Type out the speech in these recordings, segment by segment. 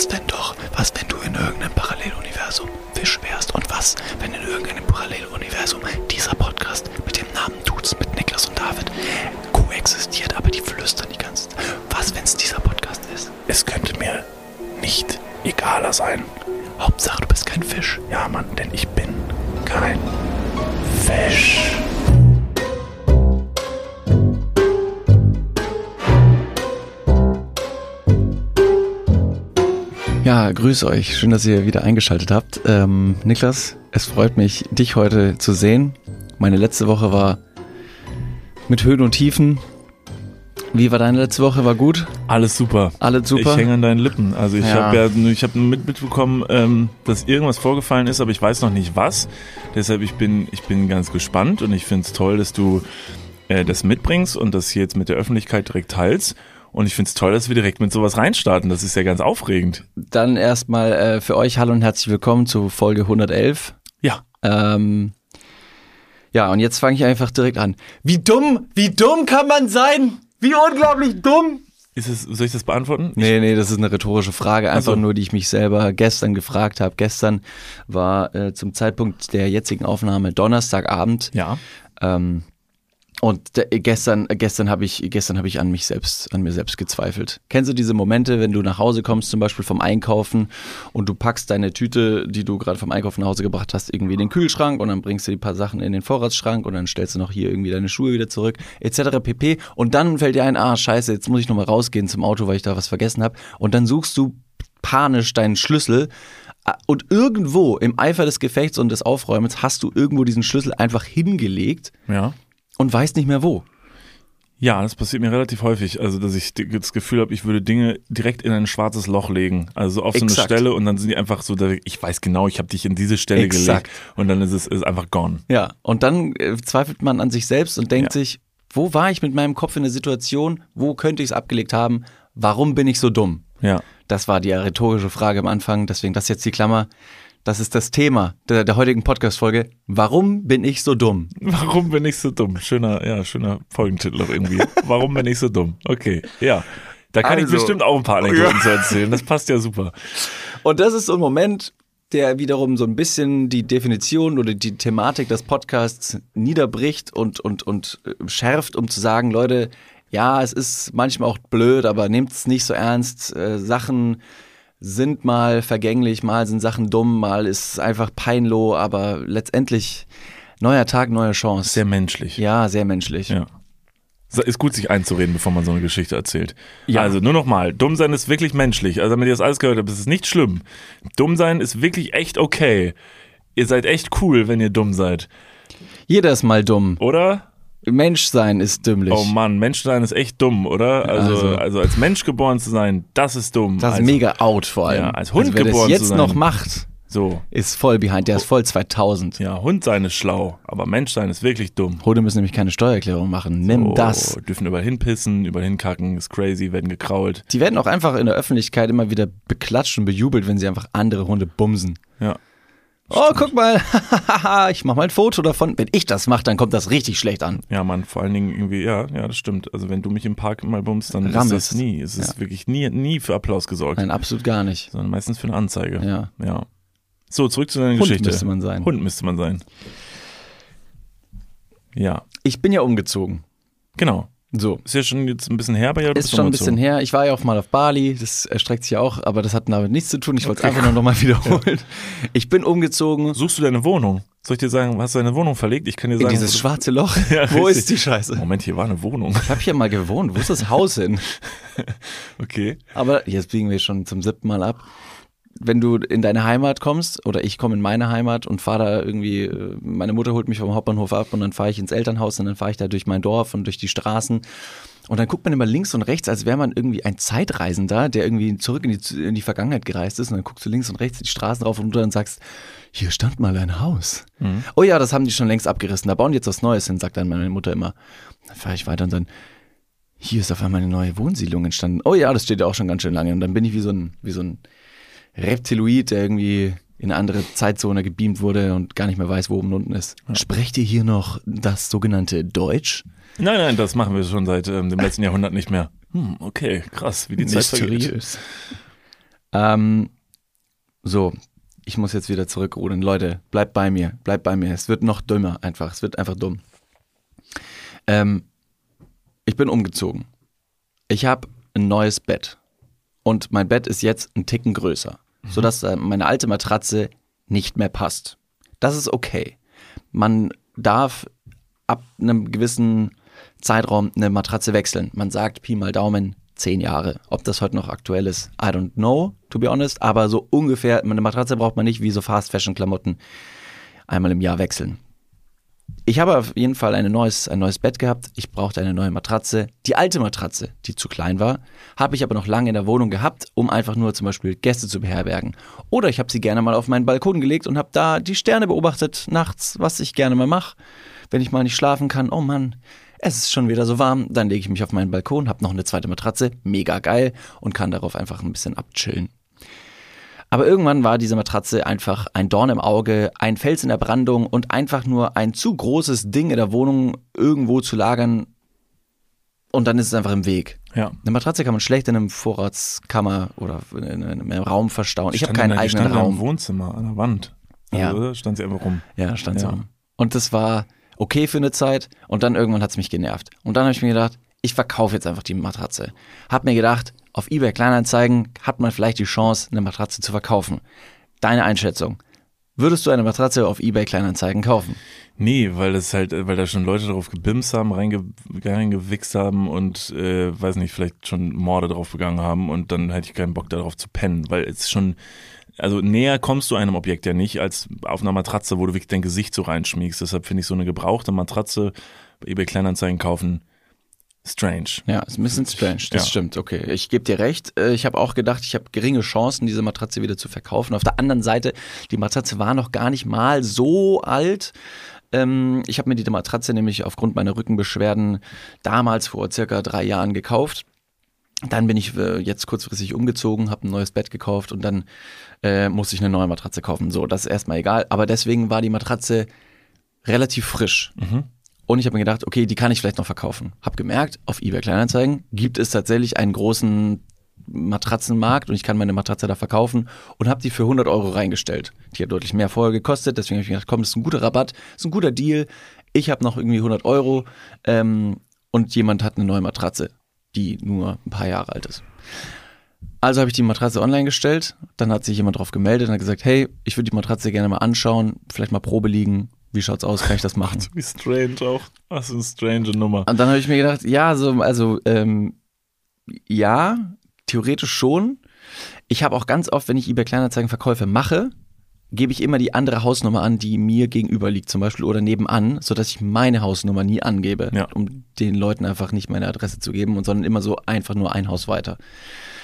Was denn doch? Was, wenn du in irgendeinem Paralleluniversum Fisch wärst? Und was, wenn in irgendeinem Paralleluniversum dieser Podcast mit dem Namen Dudes mit Niklas und David koexistiert, aber die flüstern die ganze Zeit? Was, wenn es dieser Podcast ist? Es könnte mir nicht egaler sein. Hauptsache, du bist kein Fisch. Ja, Mann, denn ich bin kein Fisch. Ja, grüß euch. Schön, dass ihr wieder eingeschaltet habt. Ähm, Niklas, es freut mich, dich heute zu sehen. Meine letzte Woche war mit Höhen und Tiefen. Wie war deine letzte Woche? War gut? Alles super. Alles super? Ich hänge an deinen Lippen. Also ich Ja. habe ja, ich habe mit, mitbekommen, ähm, dass irgendwas vorgefallen ist, aber ich weiß noch nicht was. Deshalb ich bin, ich bin ganz gespannt und ich finde es toll, dass du äh, das mitbringst und das hier jetzt mit der Öffentlichkeit direkt teilst. Und ich finde es toll, dass wir direkt mit sowas reinstarten. Das ist ja ganz aufregend. Dann erstmal äh, für euch Hallo und herzlich willkommen zu Folge 111. Ja. Ähm, ja, und jetzt fange ich einfach direkt an. Wie dumm, wie dumm kann man sein? Wie unglaublich dumm! Ist es, soll ich das beantworten? Nee, nee, das ist eine rhetorische Frage, einfach Ach so. nur, die ich mich selber gestern gefragt habe. Gestern war äh, zum Zeitpunkt der jetzigen Aufnahme Donnerstagabend. Ja. Ähm, und der, gestern, gestern habe ich, gestern habe ich an mich selbst, an mir selbst gezweifelt. Kennst du diese Momente, wenn du nach Hause kommst, zum Beispiel vom Einkaufen und du packst deine Tüte, die du gerade vom Einkaufen nach Hause gebracht hast, irgendwie in den Kühlschrank und dann bringst du die paar Sachen in den Vorratsschrank und dann stellst du noch hier irgendwie deine Schuhe wieder zurück, etc. pp. Und dann fällt dir ein, ah, scheiße, jetzt muss ich nochmal rausgehen zum Auto, weil ich da was vergessen habe. Und dann suchst du panisch deinen Schlüssel und irgendwo im Eifer des Gefechts und des Aufräumens hast du irgendwo diesen Schlüssel einfach hingelegt Ja. Und weißt nicht mehr wo. Ja, das passiert mir relativ häufig. Also, dass ich das Gefühl habe, ich würde Dinge direkt in ein schwarzes Loch legen. Also so auf so eine. Stelle und dann sind die einfach so, ich weiß genau, ich habe dich in diese Stelle Exakt. gelegt und dann ist es ist einfach gone. Ja, und dann äh, zweifelt man an sich selbst und denkt Ja. sich, wo war ich mit meinem Kopf in der Situation? Wo könnte ich es abgelegt haben? Warum bin ich so dumm? Ja. Das war die rhetorische Frage am Anfang, deswegen das jetzt die Klammer. Das ist das Thema der, der heutigen Podcast-Folge. Warum bin ich so dumm? Warum bin ich so dumm? Schöner, ja, schöner Folgentitel auch irgendwie. Warum bin ich so dumm? Okay, ja. Da kann ich Also- bestimmt auch ein paar Anekdoten zu erzählen. Das passt ja super. Und das ist so ein Moment, der wiederum so ein bisschen die Definition oder die Thematik des Podcasts niederbricht und, und, und äh, schärft, um zu sagen, Leute, ja, es ist manchmal auch blöd, aber nehmt es nicht so ernst. Äh, Sachen sind mal vergänglich, mal sind Sachen dumm, mal ist es einfach peinloh, aber letztendlich neuer Tag, neue Chance. Sehr menschlich. ja, sehr menschlich. Ja. Ist gut, sich einzureden, bevor man so eine Geschichte erzählt. Ja. Also nur nochmal, dumm sein ist wirklich menschlich. Also damit ihr das alles gehört habt, ist es nicht schlimm. Dumm sein ist wirklich echt okay. Ihr seid echt cool, wenn ihr dumm seid. Jeder ist mal dumm. Oder? Menschsein ist dümmlich. Oh Mann, Mensch sein ist echt dumm, oder? Also, Also- also, als Mensch geboren zu sein, das ist dumm. das ist also, mega out vor allem. Ja, als Hund also wer das geboren zu jetzt sein. noch macht, So. ist voll behind, der ist voll 2000. Ja, Hund sein ist schlau, aber Mensch sein ist wirklich dumm. Hunde müssen nämlich keine Steuererklärung machen. Nimm Oh, das. Dürfen überall hinpissen, überall hinkacken, ist crazy, werden gekrault. Die werden auch einfach in der Öffentlichkeit immer wieder beklatscht und bejubelt, wenn sie einfach andere Hunde bumsen. Ja. Oh, guck mal, ich mach mal ein Foto davon. Wenn ich das mache, dann kommt das richtig schlecht an. Ja, Mann, vor allen Dingen irgendwie, ja, ja, das stimmt. Also wenn du mich im Park mal bummst, dann Rammest. ist das nie. Es ist wirklich nie, nie für Applaus gesorgt, Nein, absolut gar nicht. sondern meistens für eine Anzeige. Ja. Ja. So, zurück zu deiner Hund Geschichte. müsste man sein. Hund müsste man sein. Ja, Ich bin ja umgezogen. genau. So. Ist ja schon jetzt ein bisschen her, ja, du Ist schon ein bisschen her. Ich war ja auch mal auf Bali, das erstreckt sich ja auch, aber das hat damit nichts zu tun. Ich wollte es einfach nur nochmal wiederholen. Ich bin umgezogen Suchst du deine Wohnung? Soll ich dir sagen, hast du deine Wohnung verlegt? Ich kann dir in sagen, dieses wo du- schwarze Loch. Ja, Wo richtig. ist die Scheiße? Moment, hier war eine Wohnung. Ich habe hier mal gewohnt. Wo ist das Haus hin? Okay. Aber jetzt biegen wir schon zum siebten Mal ab. Wenn du in deine Heimat kommst oder ich komme in meine Heimat und fahre da irgendwie, äh, meine Mutter holt mich vom Hauptbahnhof ab und dann fahre ich ins Elternhaus und dann fahre ich da durch mein Dorf und durch die Straßen und dann guckt man immer links und rechts, als wäre man irgendwie ein Zeitreisender, der irgendwie zurück in die, in die Vergangenheit gereist ist und dann guckst du links und rechts die Straßen rauf und runter und sagst, hier stand mal ein Haus. Oh ja, das haben die schon längst abgerissen, da bauen die jetzt was Neues hin, sagt dann meine Mutter immer. Dann fahre ich weiter und dann, hier ist auf einmal eine neue Wohnsiedlung entstanden. Oh ja, das steht ja auch schon ganz schön lange. Und dann bin ich wie so ein, wie so ein Reptiloid, der irgendwie in eine andere Zeitzone gebeamt wurde und gar nicht mehr weiß, wo oben und unten ist. Sprecht ihr hier noch das sogenannte Deutsch? Nein, nein, das machen wir schon seit ähm, dem letzten Jahrhundert nicht mehr. Hm, okay, krass, wie die Zeit vergeht. Mysteriös. Ähm, so, ich muss jetzt wieder zurückrudern. Leute, bleibt bei mir, bleibt bei mir. Es wird noch dümmer einfach. Es wird einfach dumm. Ähm, ich bin umgezogen. Ich habe ein neues Bett. Und mein Bett ist jetzt ein Ticken größer, sodass äh, meine alte Matratze nicht mehr passt. Das ist okay. Man darf ab einem gewissen Zeitraum eine Matratze wechseln. Man sagt Pi mal Daumen zehn Jahre. Ob das heute noch aktuell ist, I don't know, to be honest. Aber so ungefähr, eine Matratze braucht man nicht wie so Fast-Fashion-Klamotten einmal im Jahr wechseln. Ich habe auf jeden Fall ein neues, ein neues Bett gehabt. Ich brauchte eine neue Matratze. Die alte Matratze, die zu klein war, habe ich aber noch lange in der Wohnung gehabt, um einfach nur zum Beispiel Gäste zu beherbergen. Oder ich habe sie gerne mal auf meinen Balkon gelegt und habe da die Sterne beobachtet nachts, was ich gerne mal mache. Wenn ich mal nicht schlafen kann, oh Mann, es ist schon wieder so warm, dann lege ich mich auf meinen Balkon, habe noch eine zweite Matratze, mega geil und kann darauf einfach ein bisschen abchillen. Aber irgendwann war diese Matratze einfach ein Dorn im Auge, ein Fels in der Brandung und einfach nur ein zu großes Ding in der Wohnung irgendwo zu lagern. Und dann ist es einfach im Weg. Ja. Eine Matratze kann man schlecht in einem Vorratskammer oder in einem Raum verstauen. Ich habe keinen die eigenen stand ja Raum. im Wohnzimmer an der Wand. Ja. Also, oder? Stand sie einfach rum. Ja, stand so. Ja. Und das war okay für eine Zeit und dann irgendwann hat es mich genervt. Und dann habe ich mir gedacht, ich verkaufe jetzt einfach die Matratze. Hab mir gedacht, auf eBay Kleinanzeigen hat man vielleicht die Chance, eine Matratze zu verkaufen. Deine Einschätzung. Würdest du eine Matratze auf eBay Kleinanzeigen kaufen? Nee, weil das halt, weil da schon Leute drauf gebimst haben, reinge, reingewichst haben und äh, weiß nicht, vielleicht schon Morde drauf begangen haben und dann hätte ich keinen Bock darauf zu pennen, weil es schon, also näher kommst du einem Objekt ja nicht als auf einer Matratze, wo du wirklich dein Gesicht so reinschmiegst. Deshalb finde ich so eine gebrauchte Matratze bei eBay Kleinanzeigen kaufen strange. Ja, ist ein bisschen strange, das Ja. stimmt. Okay, ich gebe dir recht. Äh, Ich habe auch gedacht, ich habe geringe Chancen, diese Matratze wieder zu verkaufen. Auf der anderen Seite, die Matratze war noch gar nicht mal so alt. Ähm, Ich habe mir die Matratze nämlich aufgrund meiner Rückenbeschwerden damals vor circa drei Jahren gekauft. Dann bin ich äh, jetzt kurzfristig umgezogen, habe ein neues Bett gekauft und dann äh, musste ich eine neue Matratze kaufen. So, das ist erstmal egal. Aber deswegen war die Matratze relativ frisch. Und ich habe mir gedacht, okay, die kann ich vielleicht noch verkaufen. Hab gemerkt, auf eBay Kleinanzeigen gibt es tatsächlich einen großen Matratzenmarkt und ich kann meine Matratze da verkaufen und habe die für 100 Euro reingestellt. Die hat deutlich mehr vorher gekostet, deswegen habe ich mir gedacht, komm, das ist ein guter Rabatt, das ist ein guter Deal. Ich habe noch irgendwie 100 Euro ähm, und jemand hat eine neue Matratze, die nur ein paar Jahre alt ist. Also habe ich die Matratze online gestellt, dann hat sich jemand drauf gemeldet und hat gesagt, hey, ich würde die Matratze gerne mal anschauen, vielleicht mal Probe liegen. Wie schaut's aus? Kann ich das machen? Wie strange auch. Was eine strange Nummer. Und dann habe ich mir gedacht, ja, so, also ähm, ja, theoretisch schon. Ich habe auch ganz oft, wenn ich eBay Kleinanzeigen Verkäufe mache, gebe ich immer die andere Hausnummer an, die mir gegenüber liegt, zum Beispiel oder nebenan, sodass ich meine Hausnummer nie angebe, Ja. um den Leuten einfach nicht meine Adresse zu geben, und sondern immer so einfach nur ein Haus weiter.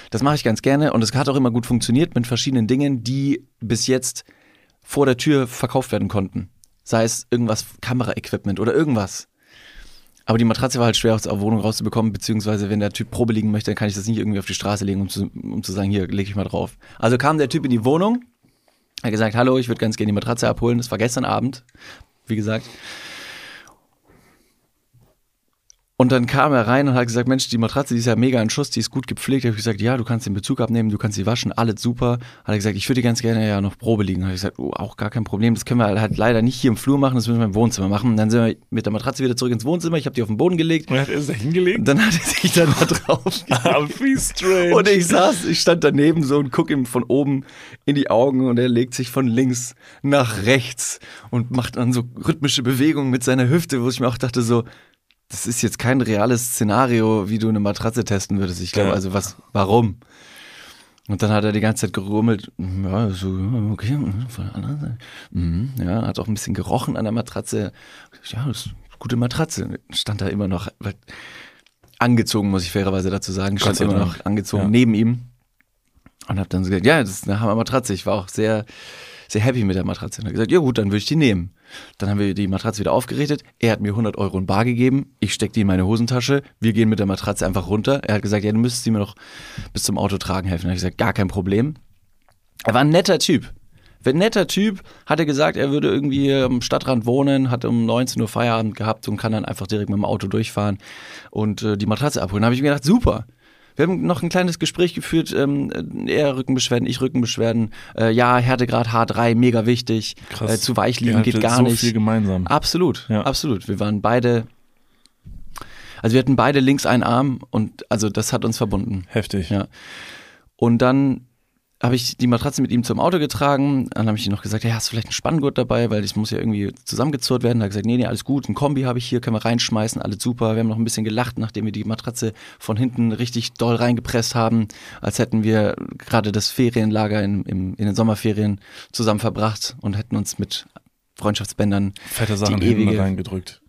Das mache ich ganz gerne und es hat auch immer gut funktioniert mit verschiedenen Dingen, die bis jetzt vor der Tür verkauft werden konnten. Sei es irgendwas, Kameraequipment oder irgendwas. Aber die Matratze war halt schwer aus der Wohnung rauszubekommen, beziehungsweise wenn der Typ Probe liegen möchte, dann kann ich das nicht irgendwie auf die Straße legen, um zu, um zu sagen, hier, leg ich mal drauf. Also kam der Typ in die Wohnung, hat gesagt, hallo, ich würde ganz gerne die Matratze abholen. Das war gestern Abend, wie gesagt. Und dann kam er rein und hat gesagt, Mensch, die Matratze, die ist ja mega in Schuss, die ist gut gepflegt. Da habe ich gesagt, ja, du kannst den Bezug abnehmen, du kannst sie waschen, alles super. Hat er gesagt, ich würde ganz gerne ja noch Probe liegen. Habe ich gesagt, oh, auch gar kein Problem, das können wir halt leider nicht hier im Flur machen, das müssen wir im Wohnzimmer machen. Und dann sind wir mit der Matratze wieder zurück ins Wohnzimmer, ich habe die auf den Boden gelegt. Und hat er da hingelegt? Und dann hat er sich dann da drauf und ich saß, ich stand daneben so und guck ihm von oben in die Augen und er legt sich von links nach rechts und macht dann so rhythmische Bewegungen mit seiner Hüfte, wo ich mir auch dachte so, das ist jetzt kein reales Szenario, wie du eine Matratze testen würdest. Ich glaube, Ja. also was, warum? Und dann hat er die ganze Zeit gerummelt, ja, so, okay, von der anderen Seite. Mhm, ja, hat auch ein bisschen gerochen an der Matratze. Ja, das ist eine gute Matratze. Stand da immer noch, weil- angezogen, muss ich fairerweise dazu sagen, stand immer noch angezogen Ja. neben ihm. Und hab dann so gesagt, ja, das ist eine Hammer-Matratze. Ich war auch sehr, sehr happy mit der Matratze. Und hat gesagt, ja gut, dann würde ich die nehmen. Dann haben wir die Matratze wieder aufgerichtet. Er hat mir 100 Euro in Bar gegeben. Ich steck die in meine Hosentasche. Wir gehen mit der Matratze einfach runter. Er hat gesagt, ja, du müsstest sie mir noch bis zum Auto tragen helfen. Dann habe ich gesagt, gar kein Problem. Er war ein netter Typ. Ein netter Typ, hat er gesagt, er würde irgendwie am Stadtrand wohnen, hat um 19 Uhr Feierabend gehabt und kann dann einfach direkt mit dem Auto durchfahren und äh, die Matratze abholen. Da habe ich mir gedacht, super. Wir haben noch ein kleines Gespräch geführt, ähm, er Rückenbeschwerden, ich Rückenbeschwerden. Äh, ja, Härtegrad H3, mega wichtig. Krass. Äh, zu weich liegen geht gar so nicht. viel gemeinsam. Absolut, Ja. absolut. Wir waren beide, also wir hatten beide links einen Arm und also das hat uns verbunden. Heftig. Ja. Und dann habe ich die Matratze mit ihm zum Auto getragen. Dann habe ich ihm noch gesagt, ja, hast du vielleicht einen Spanngurt dabei, weil das muss ja irgendwie zusammengezurrt werden. Da hat er gesagt, nee, nee, alles gut, ein Kombi habe ich hier, können wir reinschmeißen, alles super. Wir haben noch ein bisschen gelacht, nachdem wir die Matratze von hinten richtig doll reingepresst haben, als hätten wir gerade das Ferienlager in, im, in den Sommerferien zusammen verbracht und hätten uns mit Freundschaftsbändern Fette Sachen Die ewige- reingedrückt.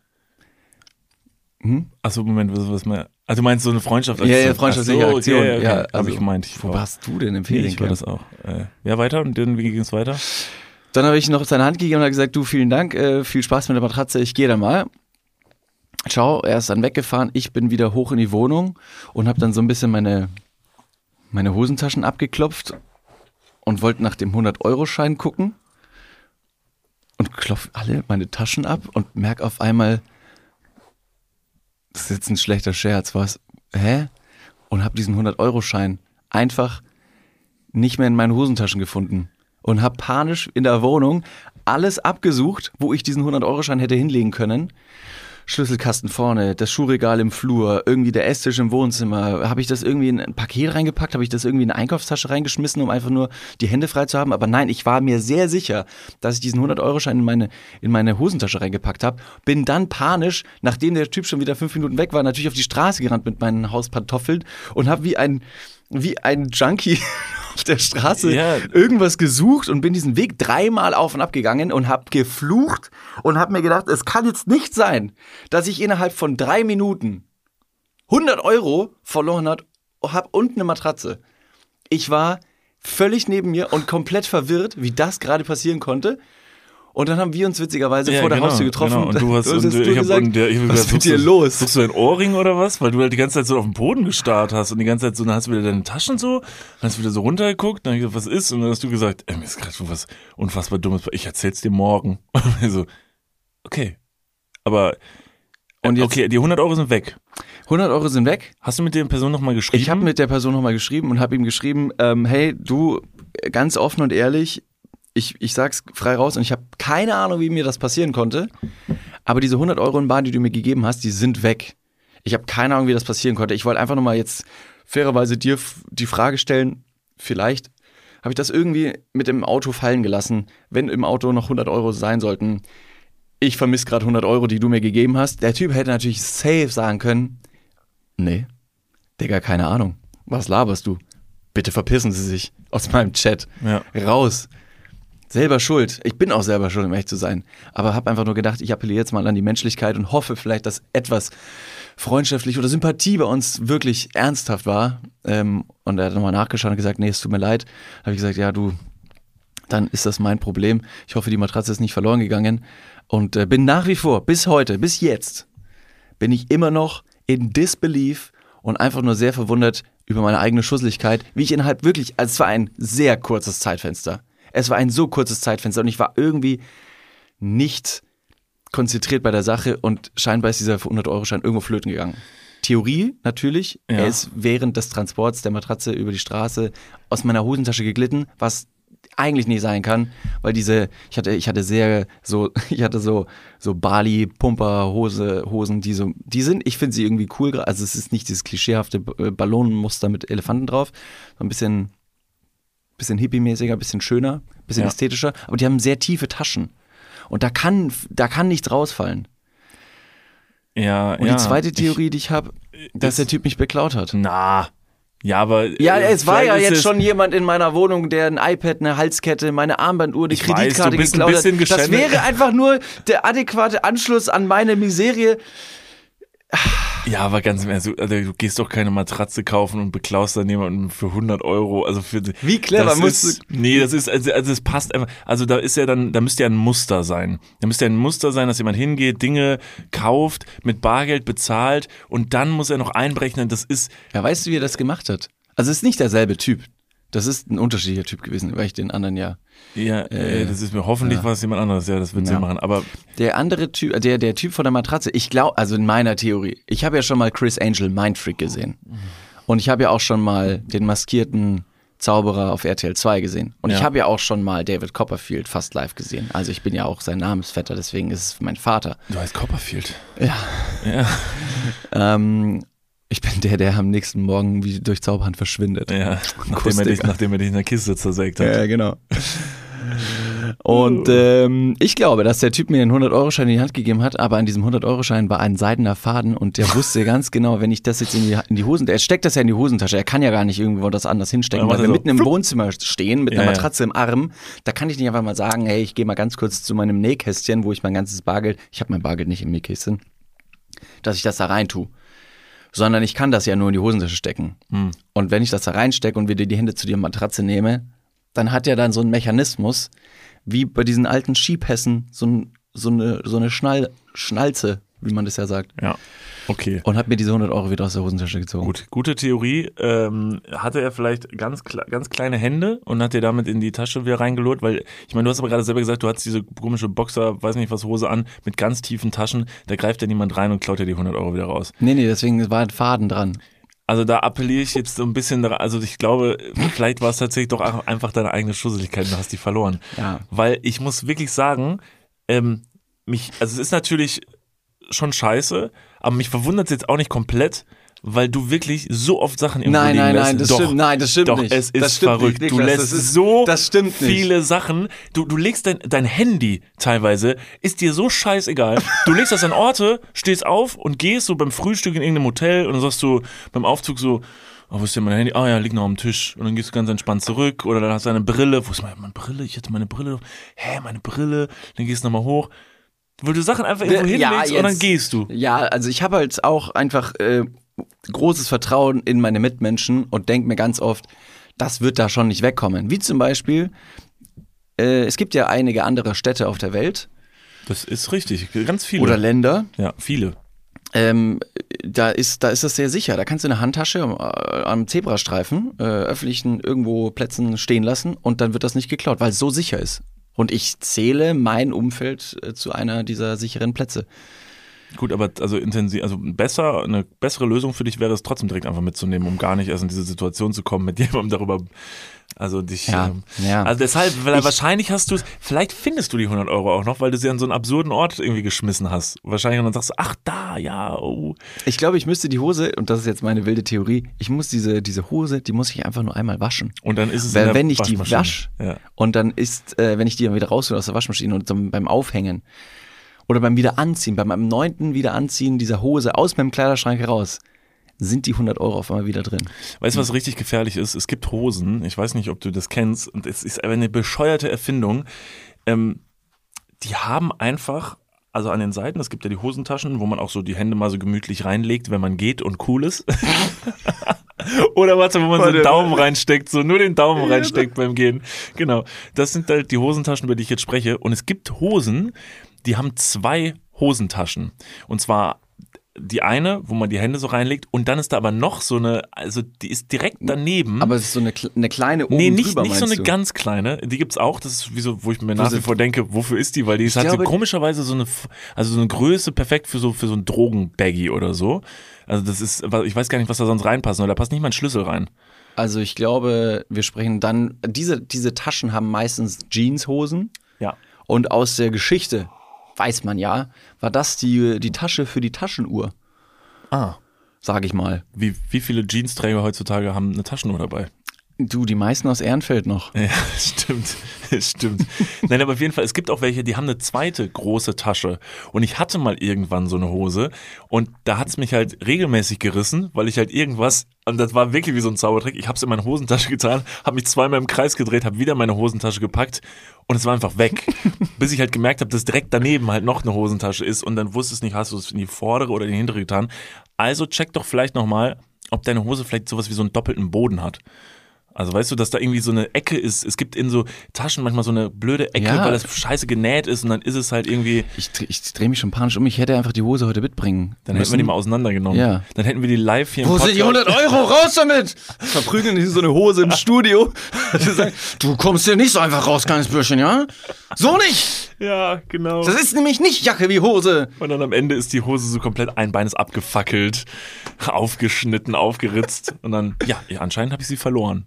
Hm? Achso, Moment, was, was mal. Ah, du meinst so eine Freundschaft? Ja, ja, freundschaftliche so, Aktion. Okay, okay. Ja, also, ich gemeint. Ich Wo war- warst du denn im Nee, ich war Feriencamp? das auch. Äh, ja, weiter und dann, wie ging es weiter? Dann habe ich noch seine Hand gegeben und habe gesagt, du, vielen Dank, äh, viel Spaß mit der Matratze, ich gehe dann mal. Ciao, er ist dann weggefahren, ich bin wieder hoch in die Wohnung und habe dann so ein bisschen meine, meine Hosentaschen abgeklopft und wollte nach dem 100-Euro-Schein gucken und klopf alle meine Taschen ab und merk auf einmal, das ist jetzt ein schlechter Scherz, was? Hä? Und habe diesen 100-Euro-Schein einfach nicht mehr in meinen Hosentaschen gefunden und habe panisch in der Wohnung alles abgesucht, wo ich diesen 100-Euro-Schein hätte hinlegen können. Schlüsselkasten vorne, das Schuhregal im Flur, irgendwie der Esstisch im Wohnzimmer. Habe ich das irgendwie in ein Paket reingepackt? Habe ich das irgendwie in eine Einkaufstasche reingeschmissen, um einfach nur die Hände frei zu haben? Aber nein, ich war mir sehr sicher, dass ich diesen 100-Euro-Schein in meine, in meine Hosentasche reingepackt habe. Bin dann panisch, nachdem der Typ schon wieder fünf Minuten weg war, natürlich auf die Straße gerannt mit meinen Hauspantoffeln und habe wie ein, wie ein Junkie auf der Straße Ja. irgendwas gesucht und bin diesen Weg dreimal auf und ab gegangen und habe geflucht und habe mir gedacht, es kann jetzt nicht sein, dass ich innerhalb von drei Minuten 100 Euro verloren hat, hab und eine Matratze. Ich war völlig neben mir und komplett verwirrt, wie das gerade passieren konnte. Und dann haben wir uns witzigerweise vor der Haustür getroffen. Genau. Und du hast, und, hast ich hab, und der, ich hab was ist gesagt, mit suchst dir du, los? Suchst du ein Ohrring oder was? Weil du halt die ganze Zeit so auf den Boden gestarrt hast und die ganze Zeit so, dann hast du wieder deine Taschen so, dann hast du wieder so runtergeguckt, dann hab ich gesagt, was ist? Und dann hast du gesagt, ey, mir ist gerade so was unfassbar Dummes, ich erzähl's dir morgen. Und ich so, okay. Aber, Und jetzt- okay, die 100 Euro sind weg. 100 Euro sind weg. Hast du mit der Person nochmal geschrieben? Ich habe mit der Person nochmal geschrieben und habe ihm geschrieben, ähm, hey, du, ganz offen und ehrlich, ich, ich sag's frei raus und ich habe keine Ahnung, wie mir das passieren konnte, aber diese 100 Euro in Bar, die du mir gegeben hast, die sind weg. Ich habe keine Ahnung, wie das passieren konnte. Ich wollte einfach nochmal jetzt fairerweise dir die Frage stellen, vielleicht habe ich das irgendwie mit dem Auto fallen gelassen, wenn im Auto noch 100 Euro sein sollten. Ich vermisse gerade 100 Euro, die du mir gegeben hast. Der Typ hätte natürlich safe sagen können, nee, Digga, keine Ahnung. Was laberst du? Bitte verpissen Sie sich aus meinem Chat. Ja. Raus. Selber schuld. Ich bin auch selber schuld, um ehrlich zu sein. Aber habe einfach nur gedacht, ich appelliere jetzt mal an die Menschlichkeit und hoffe vielleicht, dass etwas freundschaftlich oder Sympathie bei uns wirklich ernsthaft war. Ähm, und er hat nochmal nachgeschaut und gesagt, nee, es tut mir leid. Habe ich gesagt, ja, du, dann ist das mein Problem. Ich hoffe, die Matratze ist nicht verloren gegangen. Und äh, bin nach wie vor, bis heute, bis jetzt, bin ich immer noch in Disbelief und einfach nur sehr verwundert über meine eigene Schusseligkeit, wie ich innerhalb wirklich, also es war ein sehr kurzes Zeitfenster. Es war ein so kurzes Zeitfenster und ich war irgendwie nicht konzentriert bei der Sache und scheinbar ist dieser 100-Euro-Schein irgendwo flöten gegangen. Theorie natürlich, Ja. er ist während des Transports der Matratze über die Straße aus meiner Hosentasche geglitten, was eigentlich nicht sein kann, weil diese, ich hatte, ich hatte sehr so, ich hatte so, so Bali Pumper Hose, Hosen, die so, die sind, ich finde sie irgendwie cool, also es ist nicht dieses klischeehafte äh, Ballonenmuster mit Elefanten drauf, so ein bisschen, bisschen hippie-mäßiger, bisschen schöner, bisschen Ja. ästhetischer, aber die haben sehr tiefe Taschen und da kann, da kann nichts rausfallen. Ja, Und ja. die zweite Theorie, die ich habe, dass ist- der Typ mich beklaut hat. Ich, na. Ja, aber. Ja, äh, es war ja jetzt schon jemand in meiner Wohnung, der ein iPad, eine Halskette, meine Armbanduhr, die Ich weiß, Kreditkarte ein geklaut hat. Das wäre einfach nur der adäquate Anschluss an meine Miserie. Ja, aber ganz im Ernst, du, also, du gehst doch keine Matratze kaufen und beklaust dann jemanden für 100 Euro. Also für Wie clever das musst ist, Nee, das ist, also, also es passt einfach. Also da ist ja dann, da müsste ja ein Muster sein. Da müsste ja ein Muster sein, dass jemand hingeht, Dinge kauft, mit Bargeld bezahlt und dann muss er noch einberechnen, das ist, Ja, weißt du, wie er das gemacht hat? Also es ist nicht derselbe Typ. Das ist ein unterschiedlicher Typ gewesen, weil ich den anderen ja. ja, äh, das ist mir hoffentlich ja. was jemand anderes, ja, das wird Ja. Sinn machen. Aber Der andere Typ, äh, der, der Typ von der Matratze, ich glaube, also in meiner Theorie, ich habe ja schon mal Chris Angel Mindfreak gesehen. Und ich habe ja auch schon mal den maskierten Zauberer auf RTL 2 gesehen. Und ich Ja. habe ja auch schon mal David Copperfield fast live gesehen. Also ich bin ja auch sein Namensvetter, deswegen ist es mein Vater. Du heißt Copperfield. Ja. Ja. Ähm, ich bin der, der am nächsten Morgen wie durch Zauberhand verschwindet. Ja, nachdem er, dich, nachdem er dich in der Kiste zersägt hat. Ja, genau. Und ähm, ich glaube, dass der Typ mir einen 100-Euro-Schein in die Hand gegeben hat, aber an diesem 100-Euro-Schein war ein seidener Faden und der wusste ganz genau, wenn ich das jetzt in die, in die Hosen, er steckt das ja in die Hosentasche, er kann ja gar nicht irgendwo das anders hinstecken, weil wir so, mitten im Wohnzimmer stehen mit einer ja. Matratze im Arm, da kann ich nicht einfach mal sagen, hey, ich gehe mal ganz kurz zu meinem Nähkästchen, wo ich mein ganzes Bargeld, ich habe mein Bargeld nicht im Nähkästchen, dass ich das da rein tue. Sondern ich kann das ja nur in die Hosentasche stecken. Hm. Und wenn ich das da reinstecke und wieder die Hände zu der Matratze nehme, dann hat er dann so einen Mechanismus, wie bei diesen alten Skipässen, so, ein, so eine, so eine Schnall, Schnalze, wie man das ja sagt. Ja, okay. Und hat mir diese 100 Euro wieder aus der Hosentasche gezogen. Gut, gute Theorie. Ähm, hatte er vielleicht ganz, ganz kleine Hände und hat dir damit in die Tasche wieder reingelurrt? Weil, ich meine, du hast aber gerade selber gesagt, du hast diese komische Boxer, weiß nicht was, Hose an, mit ganz tiefen Taschen. Da greift ja niemand rein und klaut dir die 100 Euro wieder raus. Nee, nee, deswegen war ein Faden dran. Also da appelliere ich jetzt so ein bisschen daran, also ich glaube, vielleicht war es tatsächlich doch einfach deine eigene Schusseligkeit und du hast die verloren. Ja. Weil ich muss wirklich sagen, ähm, mich, also es ist natürlich schon scheiße, aber mich verwundert es jetzt auch nicht komplett, weil du wirklich so oft Sachen irgendwo Nein, nein, nein, das Doch, stimmt, nein, das stimmt doch, nicht. es ist Das stimmt verrückt. nicht, du lässt das ist- so das stimmt nicht. viele Sachen. Du, du legst dein, dein Handy teilweise, ist dir so scheißegal. Du legst das an Orte, stehst auf und gehst so beim Frühstück in irgendeinem Hotel und dann sagst du beim Aufzug so, oh, wo ist denn mein Handy? Ah ja, liegt noch am Tisch. Und dann gehst du ganz entspannt zurück. Oder dann hast du eine Brille. Wo ist meine, meine Brille? Ich hatte meine Brille. Hä, meine Brille. Dann gehst du nochmal hoch. Weil du Sachen einfach irgendwo Ja, hinlegst und dann jetzt- gehst du. Ja, also ich habe halt auch einfach äh, großes Vertrauen in meine Mitmenschen und denke mir ganz oft, das wird da schon nicht wegkommen. Wie zum Beispiel, äh, es gibt ja einige andere Städte auf der Welt Das ist richtig. Ganz viele. oder Länder, ja, viele. ähm, da ist da ist das sehr sicher. Da kannst du eine Handtasche am, äh, am Zebrastreifen, äh, öffentlichen irgendwo Plätzen stehen lassen und dann wird das nicht geklaut, weil es so sicher ist. Und ich zähle mein Umfeld äh, zu einer dieser sicheren Plätze. Gut, aber also intensiv, also besser, eine bessere Lösung für dich wäre es trotzdem direkt einfach mitzunehmen, um gar nicht erst in diese Situation zu kommen, mit jemandem darüber, also dich. Ja, ähm, ja. Also deshalb, weil Ich- wahrscheinlich hast du es, vielleicht findest du die 100 Euro auch noch, weil du sie an so einen absurden Ort irgendwie geschmissen hast. Wahrscheinlich und dann sagst du, ach da, ja, oh. Ich glaube, ich müsste die Hose, und das ist jetzt meine wilde Theorie, ich muss diese, diese Hose, die muss ich einfach nur einmal waschen. Und dann ist es Weil wenn ich die wasche Ja. und dann ist, äh, wenn ich die dann wieder raushole aus der Waschmaschine und dann beim Aufhängen oder beim Wiederanziehen, beim erneuten Wiederanziehen dieser Hose aus meinem Kleiderschrank heraus, sind die 100 Euro auf einmal wieder drin. Weißt du, was richtig gefährlich ist? Es gibt Hosen, ich weiß nicht, ob du das kennst, und es ist eine bescheuerte Erfindung. Ähm, die haben einfach, also an den Seiten, es gibt ja die Hosentaschen, wo man auch so die Hände mal so gemütlich reinlegt, wenn man geht und cool ist. Oder warte, wo man so den Daumen reinsteckt, so nur den Daumen reinsteckt beim Gehen. Genau. Das sind halt die Hosentaschen, über die ich jetzt spreche. Und es gibt Hosen, die haben zwei Hosentaschen. Und zwar die eine, wo man die Hände so reinlegt, und dann ist da aber noch so eine, also die ist direkt daneben. Aber es ist so eine, eine kleine oben Nee, nicht, drüber, nicht so eine du? ganz kleine. Die gibt's auch. Das ist wie so, wo ich mir nach wie vor denke, wofür ist die? Weil die ist halt so komischerweise so eine, also so eine Größe perfekt für so, für so ein Drogenbaggy oder so. Also das ist, ich weiß gar nicht, was da sonst reinpasst, weil da passt nicht mal ein Schlüssel rein. Also ich glaube, wir sprechen dann, diese, diese Taschen haben meistens Jeanshosen Ja. und aus der Geschichte, weiß man ja, war das die, die Tasche für die Taschenuhr, Ah. sage ich mal. Wie, wie viele Jeansträger heutzutage haben eine Taschenuhr dabei? Du, die meisten aus Ehrenfeld noch. Ja, stimmt. Stimmt. Nein, aber auf jeden Fall, es gibt auch welche, die haben eine zweite große Tasche. Und ich hatte mal irgendwann so eine Hose und da hat's mich halt regelmäßig gerissen, weil ich halt irgendwas, und das war wirklich wie so ein Zaubertrick, ich hab's in meine Hosentasche getan, hab mich zweimal im Kreis gedreht, hab wieder meine Hosentasche gepackt und es war einfach weg. bis ich halt gemerkt habe, dass direkt daneben halt noch eine Hosentasche ist und dann wusstest nicht, hast du es in die vordere oder in die hintere getan. Also check doch vielleicht nochmal, ob deine Hose vielleicht sowas wie so einen doppelten Boden hat. Also weißt du, dass da irgendwie so eine Ecke ist. Es gibt in so Taschen manchmal so eine blöde Ecke, Ja. weil das scheiße genäht ist und dann ist es halt irgendwie, Ich, dreh- ich drehe mich schon panisch um, ich hätte einfach die Hose heute mitbringen dann hätten wir die mal auseinandergenommen. Ja. Dann hätten wir die live hier im Wo sind die 100 Euro? Raus damit! Verprügeln die so eine Hose im Studio. Du kommst hier nicht so einfach raus, kleines Bürschchen, ja? So nicht! Ja, genau. Das ist nämlich nicht Jacke wie Hose. Und dann am Ende ist die Hose so komplett ein Bein ist abgefackelt, aufgeschnitten, aufgeritzt. Und dann, ja, ja anscheinend habe ich sie verloren.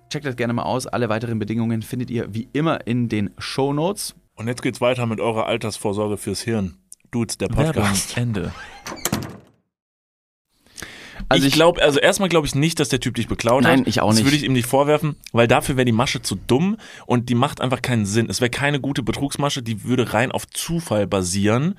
Checkt das gerne mal aus. Alle weiteren Bedingungen findet ihr wie immer in den Show Notes. Und jetzt geht's weiter mit eurer Altersvorsorge fürs Hirn. Dudes, der Podcast. Ende. Also ich glaube, also erstmal glaube ich nicht, dass der Typ dich beklaut hat. Nein, ich auch Das nicht. würde ich ihm nicht vorwerfen, weil dafür wäre die Masche zu dumm und die macht einfach keinen Sinn. Es wäre keine gute Betrugsmasche, die würde rein auf Zufall basieren.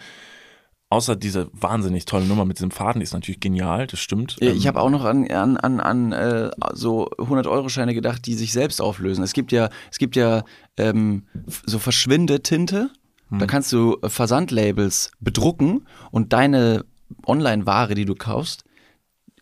Außer diese wahnsinnig tolle Nummer mit diesem Faden, die ist natürlich genial, das stimmt. Ähm, Ich habe auch noch an, an, an, an äh, so 100-Euro-Scheine gedacht, die sich selbst auflösen. Es gibt ja, es gibt ja ähm, so Verschwindetinte. Da kannst du äh, Versandlabels bedrucken und deine Online-Ware, die du kaufst,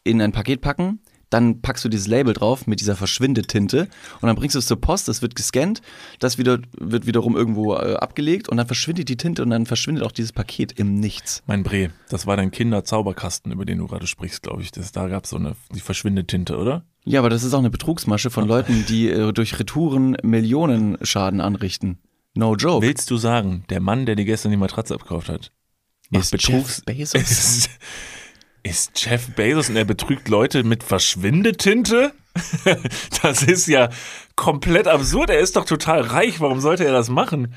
in ein Paket packen. Dann packst du dieses Label drauf mit dieser Verschwindetinte und dann bringst du es zur Post, das wird gescannt, das wieder, wird wiederum irgendwo äh, abgelegt und dann verschwindet die Tinte und dann verschwindet auch dieses Paket im Nichts. Mein Bre, das war dein Kinderzauberkasten, über den du gerade sprichst, glaube ich. Das, da gab es so eine, die Verschwindetinte, oder? Ja, aber das ist auch eine Betrugsmasche von Leuten, die äh, durch Retouren Millionen Schaden anrichten. No joke. Willst du sagen, der Mann, der dir gestern die Matratze abgekauft hat, Ist Betrugs Jeff Bezos? Ist, ist Jeff Bezos und er betrügt Leute mit Verschwindetinte? Das ist ja komplett absurd. Er ist doch total reich. Warum sollte er das machen?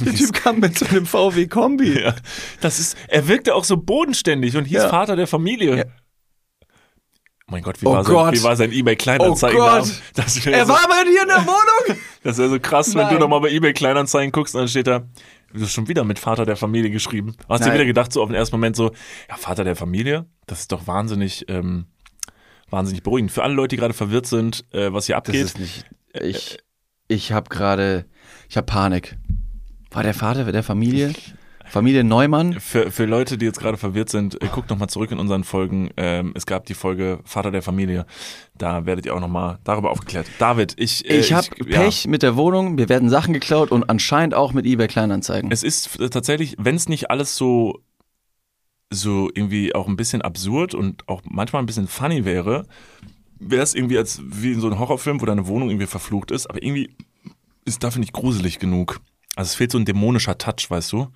Der Typ kam mit so einem VW-Kombi. Ja, das ist, er wirkte auch so bodenständig und hieß Ja. Vater der Familie. Ja. Oh mein Gott, wie, Oh war, Gott. Sein, wie war sein eBay Kleinanzeigen? Oh Gott. Das wäre Er so, war bei dir in der Wohnung! das wär so krass, wenn Nein. du nochmal bei eBay Kleinanzeigen guckst und dann steht da, du hast schon wieder mit Vater der Familie geschrieben. Hast dir Nein. wieder gedacht, so auf den ersten Moment so, ja, Vater der Familie? Das ist doch wahnsinnig, ähm, wahnsinnig beruhigend. Für alle Leute, die gerade verwirrt sind, äh, was hier Das abgeht. ist nicht. Ich, ich habe gerade, ich habe Panik. War der Vater der Familie? Familie Neumann? Für, für Leute, die jetzt gerade verwirrt sind, äh, guckt nochmal zurück in unseren Folgen. Ähm, es gab die Folge Vater der Familie. Da werdet ihr auch nochmal darüber aufgeklärt. David, ich. Äh, Ich habe ja. Pech mit der Wohnung. Mir werden Sachen geklaut und anscheinend auch mit eBay Kleinanzeigen. Es ist äh, tatsächlich, wenn es nicht alles so, so irgendwie auch ein bisschen absurd und auch manchmal ein bisschen funny wäre, wäre es irgendwie als wie in so einem Horrorfilm, wo deine Wohnung irgendwie verflucht ist, aber irgendwie ist dafür nicht gruselig genug. Also es fehlt so ein dämonischer Touch, weißt du?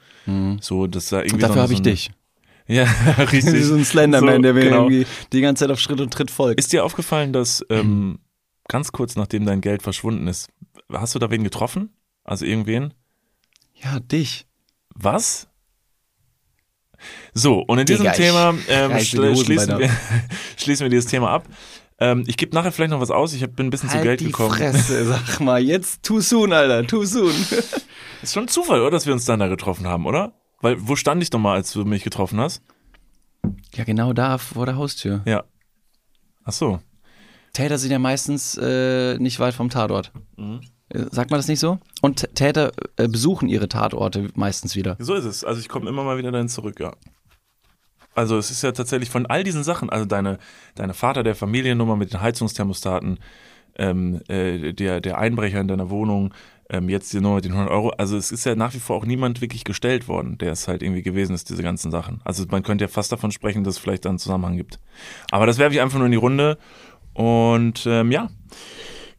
So, dass da irgendwie Und dafür so, habe ich so dich. Ja, richtig. so ein Slenderman, So, der mir genau. irgendwie die ganze Zeit auf Schritt und Tritt folgt. Ist dir aufgefallen, dass ähm, ganz kurz nachdem dein Geld verschwunden ist, hast du da wen getroffen? Also irgendwen? ja, dich. Was? So, und in diesem Digga, ich Thema ähm, schl schließen, wir, schließen wir dieses Thema ab. Ähm, ich gebe nachher vielleicht noch was aus. Ich hab, bin ein bisschen zu Geld Halt die gekommen. Fresse, sag mal. Jetzt too soon, Alter. Too soon. Ist schon ein Zufall, oder, dass wir uns dann da getroffen haben, oder? Weil, wo stand ich nochmal, als du mich getroffen hast? ja, genau da vor der Haustür. Ja. Ach so. Täter sind ja meistens äh, nicht weit vom Tatort. Mhm. Äh, Sagt man das nicht so? Und Täter äh, besuchen ihre Tatorte meistens wieder. So ist es. Also ich komme immer mal wieder dahin zurück, ja. Also es ist ja tatsächlich von all diesen Sachen, also deine, deine Vater der Familiennummer mit den Heizungsthermostaten, ähm, äh, der, der Einbrecher in deiner Wohnung, ähm, jetzt die Nummer mit den 100 Euro. Also es ist ja nach wie vor auch niemand wirklich gestellt worden, der es halt irgendwie gewesen ist, diese ganzen Sachen. Also man könnte ja fast davon sprechen, dass es vielleicht da einen Zusammenhang gibt. Aber das werfe ich einfach nur in die Runde. Und ähm, ja,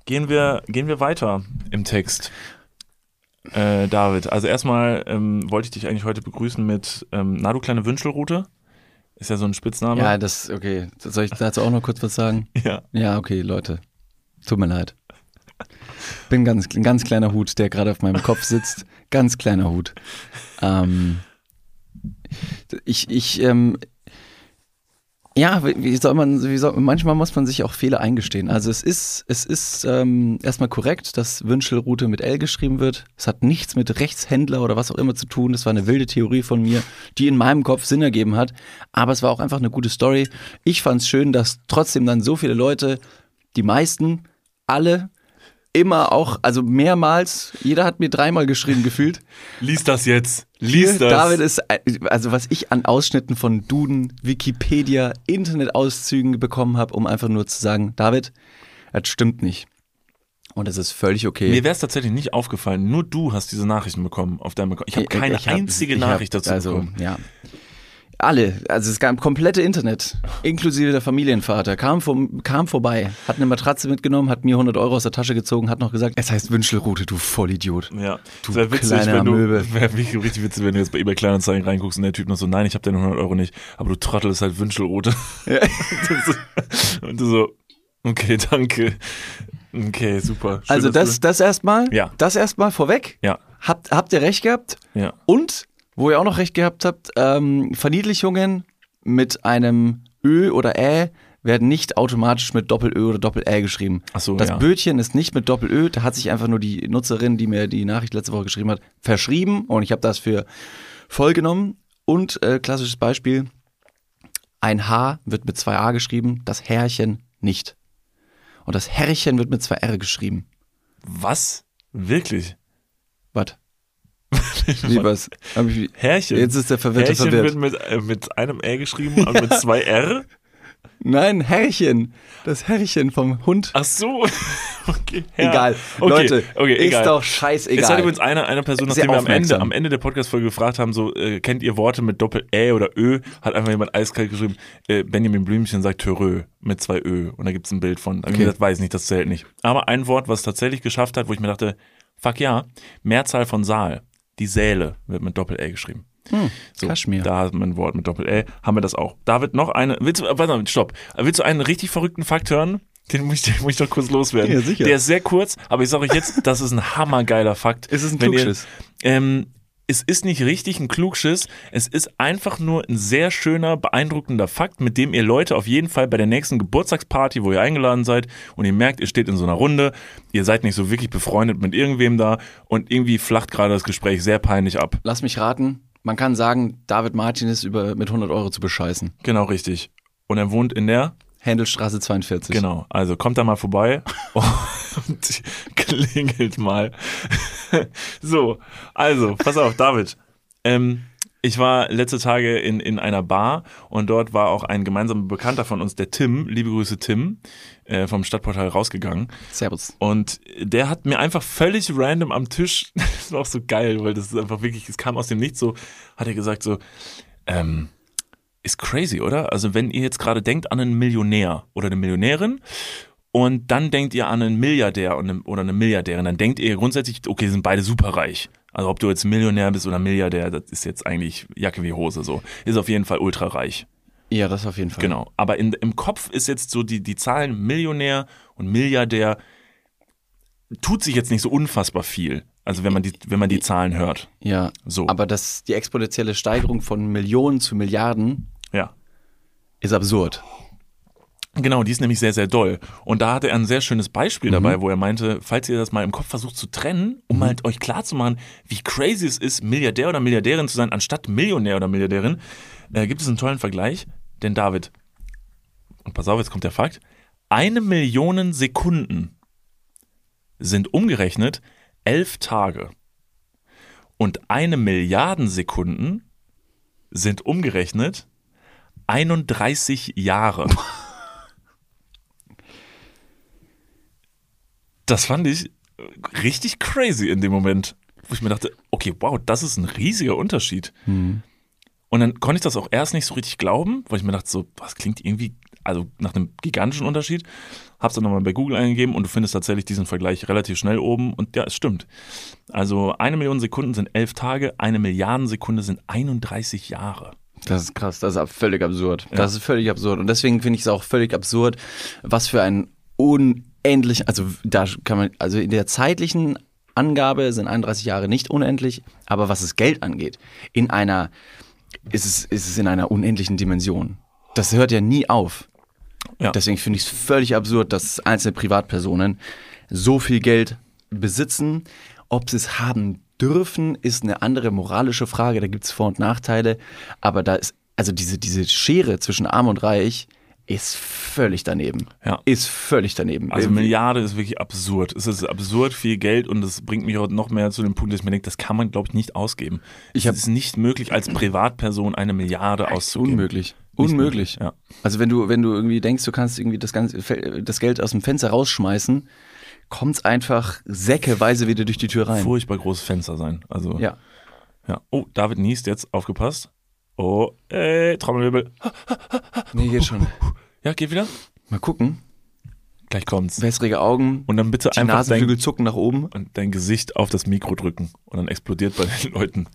gehen wir, gehen wir weiter im Text. Äh, David, also erstmal ähm, wollte ich dich eigentlich heute begrüßen mit ähm, Na du kleine Wünschelrute. Ist ja so ein Spitzname. Ja, das, okay. Soll ich dazu auch noch kurz was sagen? ja. Ja, okay, Leute. Tut mir leid. Bin ganz, ein ganz kleiner Hut, der gerade auf meinem Kopf sitzt. Ganz kleiner Hut. Ähm, ich, ich, ähm, ja, wie soll man, wie soll, manchmal muss man sich auch Fehler eingestehen. Also es ist, es ist ähm, erstmal korrekt, dass Wünschelroute mit L geschrieben wird. Es hat nichts mit Rechtshändler oder was auch immer zu tun. Das war eine wilde Theorie von mir, die in meinem Kopf Sinn ergeben hat. Aber es war auch einfach eine gute Story. Ich fand es schön, dass trotzdem dann so viele Leute, die meisten, alle, immer auch, also mehrmals, jeder hat mir dreimal geschrieben gefühlt. Lies das jetzt. Lies das. David ist, also was ich an Ausschnitten von Duden, Wikipedia, Internetauszügen bekommen habe, um einfach nur zu sagen, David, das stimmt nicht. Und das ist völlig okay. Mir wäre es tatsächlich nicht aufgefallen. Nur du hast diese Nachrichten bekommen auf deinem Account. Ich habe keine Ich hab- einzige ich hab- Nachricht dazu also, bekommen. Ja. Alle, also es gab komplette Internet, inklusive der Familienvater, kam, vom, kam vorbei, hat eine Matratze mitgenommen, hat mir 100 Euro aus der Tasche gezogen, hat noch gesagt, es heißt Wünschelrute, du Vollidiot. Ja, Du wäre witzig, kleine wenn du, Amöbe. wäre wirklich richtig witzig, wenn du jetzt bei eBay Kleinanzeigen reinguckst und der Typ noch so, nein, ich habe deine 100 Euro nicht, aber du Trottel ist halt Wünschelrote. und du so, okay, danke. Okay, super. Schön, Also das, das erstmal, Ja. das erstmal vorweg. Ja, Habt, habt ihr recht gehabt? ja. Und, wo ihr auch noch recht gehabt habt, ähm, Verniedlichungen mit einem Ö oder Ä werden nicht automatisch mit Doppel-Ö oder Doppel-Ä geschrieben. Ach so, das ja. Bötchen ist nicht mit Doppel-Ö, da hat sich einfach nur die Nutzerin, die mir die Nachricht letzte Woche geschrieben hat, verschrieben und ich habe das für voll genommen. Und äh, klassisches Beispiel, ein H wird mit zwei A geschrieben, das Herrchen nicht. Und das Herrchen wird mit zwei R geschrieben. Was? Wirklich? Wie was? Ich, Herrchen. Jetzt ist der Verwirrte Herrchen verwirrt. wird mit, äh, mit einem R geschrieben und mit zwei R? Nein, Herrchen. Das Herrchen vom Hund. Ach so. Okay. Egal. Okay. Leute, okay, ist egal. doch scheißegal. Es hat übrigens eine, eine Person, nachdem wir am Ende, am Ende der Podcast-Folge gefragt haben, so, äh, kennt ihr Worte mit Doppel-Ä oder Ö? Hat einfach jemand eiskalt geschrieben, äh, Benjamin Blümchen sagt Törö mit zwei Ö. Und da gibt's ein Bild von. Da ich Okay. gesagt, weiß nicht, das zählt nicht. Aber ein Wort, was es tatsächlich geschafft hat, wo ich mir dachte, fuck ja, Mehrzahl von Saal. Die Säle wird mit Doppel-Ä geschrieben. So, Kaschmir. Da haben wir ein Wort mit Doppel-Ä, haben wir das auch. David, noch eine, willst du, warte mal, stopp. Willst du einen richtig verrückten Fakt hören? Den muss ich, den muss ich doch kurz loswerden. Ja, sicher. Der ist sehr kurz, aber ich sage euch jetzt, das ist ein hammergeiler Fakt. Ist es ein Wenn ihr- Klugschiss? Ähm, es ist nicht richtig ein Klugschiss, es ist einfach nur ein sehr schöner, beeindruckender Fakt, mit dem ihr Leute auf jeden Fall bei der nächsten Geburtstagsparty, wo ihr eingeladen seid und ihr merkt, ihr steht in so einer Runde, ihr seid nicht so wirklich befreundet mit irgendwem da und irgendwie flacht gerade das Gespräch sehr peinlich ab. Lass mich raten. Man kann sagen, David Martin ist über, mit 100 Euro zu bescheißen. Genau richtig. Und er wohnt in der Händelstraße 42. Genau, also kommt da mal vorbei und klingelt mal. so, also, pass auf, David. Ähm, ich war letzte Tage in, in einer Bar und dort war auch ein gemeinsamer Bekannter von uns, der Tim, liebe Grüße Tim, äh, vom Stadtportal rausgegangen. Servus. Und der hat mir einfach völlig random am Tisch, das war auch so geil, weil das ist einfach wirklich, es kam aus dem Nichts so, hat er gesagt so, ähm, ist crazy, oder? Also wenn ihr jetzt gerade denkt an einen Millionär oder eine Millionärin und dann denkt ihr an einen Milliardär und eine, oder eine Milliardärin, dann denkt ihr grundsätzlich, okay, sind beide superreich. Also ob du jetzt Millionär bist oder Milliardär, das ist jetzt eigentlich Jacke wie Hose so. Ist auf jeden Fall ultra reich. Ja, das auf jeden Fall. Genau. Aber in, im Kopf ist jetzt so die, die Zahlen Millionär und Milliardär tut sich jetzt nicht so unfassbar viel. Also wenn man die, wenn man die Zahlen hört. Ja, So. aber das, die exponentielle Steigerung von Millionen zu Milliarden. Ist absurd. Genau, die ist nämlich sehr, sehr doll. Und da hatte er ein sehr schönes Beispiel dabei, wo er meinte, falls ihr das mal im Kopf versucht zu trennen, um halt euch klarzumachen, wie crazy es ist, Milliardär oder Milliardärin zu sein, anstatt Millionär oder Milliardärin, äh, gibt es einen tollen Vergleich. Denn David, und pass auf, jetzt kommt der Fakt, eine Million Sekunden sind umgerechnet elf Tage. Und eine Milliarden Sekunden sind umgerechnet 31 Jahre. Das fand ich richtig crazy in dem Moment, wo ich mir dachte, okay, wow, das ist ein riesiger Unterschied. Und dann konnte ich das auch erst nicht so richtig glauben, weil ich mir dachte, so, was klingt irgendwie, also nach einem gigantischen Unterschied. Hab's dann nochmal bei Google eingegeben und du findest tatsächlich diesen Vergleich relativ schnell oben und ja, es stimmt. Also eine Million Sekunden sind elf Tage, eine Milliarden Sekunde sind 31 Jahre. Das ist krass, das ist völlig absurd. Das ist völlig absurd. Und deswegen finde ich es auch völlig absurd, was für ein unendlich, also da kann man, also in der zeitlichen Angabe sind 31 Jahre nicht unendlich, aber was das Geld angeht, in einer, ist es, ist es in einer unendlichen Dimension. Das hört ja nie auf. Ja. Deswegen finde ich es völlig absurd, dass einzelne Privatpersonen so viel Geld besitzen. Ob sie es haben dürfen, ist eine andere moralische Frage. Da gibt es Vor- und Nachteile. Aber da ist, also diese, diese Schere zwischen Arm und Reich ist völlig daneben. Ja. Ist völlig daneben. Also Milliarde ist wirklich absurd. Es ist absurd viel Geld und das bringt mich auch noch mehr zu dem Punkt, dass ich mir denke, das kann man, glaube ich, nicht ausgeben. Ich es ist nicht möglich, als Privatperson eine Milliarde auszugeben. Unmöglich. Nicht Unmöglich. möglich, ja. Also wenn du, wenn du irgendwie denkst, du kannst irgendwie das, ganze, das Geld aus dem Fenster rausschmeißen, kommt es einfach säckeweise wieder durch die Tür rein. Furchtbar großes Fenster sein. Also, Ja. ja. Oh, David niest jetzt, aufgepasst. Oh, ey, Trommelwirbel. Nee, geht schon. Ja, geht wieder. Mal gucken. Gleich kommt's. Wässrige Augen, Und dann bitte die einfach Nasenflügel dein, zucken nach oben. und dein Gesicht auf das Mikro drücken. Und dann explodiert bei den Leuten,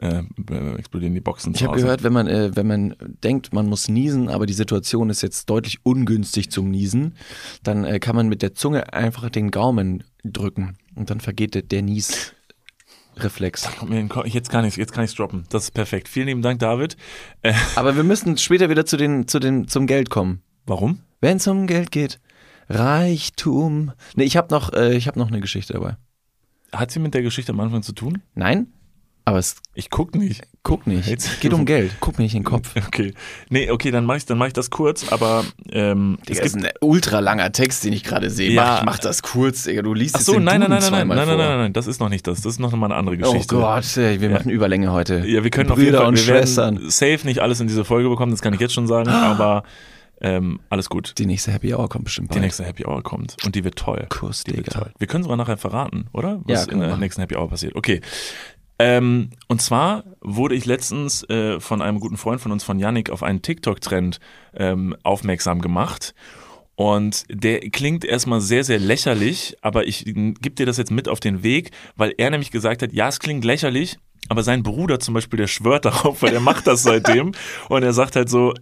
äh, äh, explodieren die Boxen Ich habe gehört, wenn man, äh, wenn man denkt, man muss niesen, aber die Situation ist jetzt deutlich ungünstig zum Niesen, dann äh, kann man mit der Zunge einfach den Gaumen drücken und dann vergeht der, der den Ko- Jetzt kann ich jetzt kann ich's droppen. Das ist perfekt. Vielen lieben Dank, David. Äh, Aber wir müssen später wieder zu den, zu den, zum Geld kommen. warum? Wenn es um Geld geht, Reichtum. Nee, ich habe noch, äh, ich habe noch eine Geschichte dabei. Hat sie mit der Geschichte am Anfang zu tun? Nein? Aber es Ich guck nicht. guck nicht. Jetzt- Geht um Geld. Guck mir nicht in den Kopf. Okay. Nee, okay, dann mach ich, dann mach ich das kurz, aber ähm, es Digga, ist gibt. ein ultra langer Text, den ich gerade sehe. Ja. Mach, ich mach das kurz, Digga. Du liest Ach so, nein, nein, nein, nein, nein, nein, nein, nein, nein, das ist noch nicht das. Das ist noch mal eine andere Oh Geschichte. Gott, ey, wir machen Überlänge heute. Ja, wir können auf jeden Brüder Fall, und Schwestern. safe nicht alles in diese Folge bekommen, das kann ich jetzt schon sagen, aber ähm, alles gut. Die nächste Happy Hour kommt bestimmt Die bald. nächste Happy Hour kommt und die wird toll. Kuss, Die wird Digga. toll. Wir können sogar nachher verraten, oder? Ja, Was können in der machen. nächsten Happy Hour passiert. Okay. Ähm, und zwar wurde ich letztens äh, von einem guten Freund von uns, von Yannick, auf einen TikTok-Trend ähm, aufmerksam gemacht. Und der klingt erstmal sehr, sehr lächerlich, aber ich gebe dir das jetzt mit auf den Weg, weil er nämlich gesagt hat, ja, es klingt lächerlich, aber sein Bruder zum Beispiel, der schwört darauf, weil er macht das seitdem. und er sagt halt so,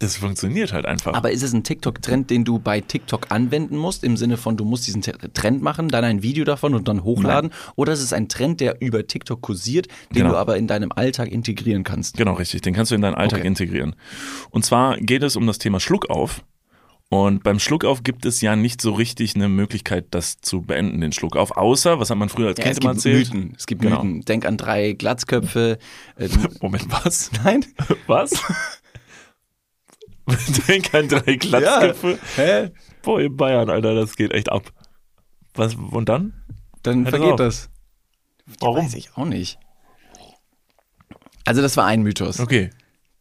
das funktioniert halt einfach. Aber ist es ein TikTok-Trend, den du bei TikTok anwenden musst, im Sinne von, du musst diesen Trend machen, dann ein Video davon und dann hochladen? Oder ist es ein Trend, der über TikTok kursiert, den Genau. du aber in deinem Alltag integrieren kannst? Genau, richtig. Den kannst du in deinen Alltag Okay. integrieren. Und zwar geht es um das Thema Schluckauf. Und beim Schluckauf gibt es ja nicht so richtig eine Möglichkeit, das zu beenden, den Schluckauf. Außer, was hat man früher als Ja, Kind es immer gibt erzählt? Mythen. Es gibt Genau. Mythen. Denk an drei Glatzköpfe. Äh, Moment, was? Nein? Was? Trink ein drei Glatzköpfe. Hä? Boah, in Bayern, Alter, das geht echt ab. Was, und dann? Dann Hört vergeht auf. das. Warum? Weiß ich auch nicht. Also das war ein Mythos. Okay.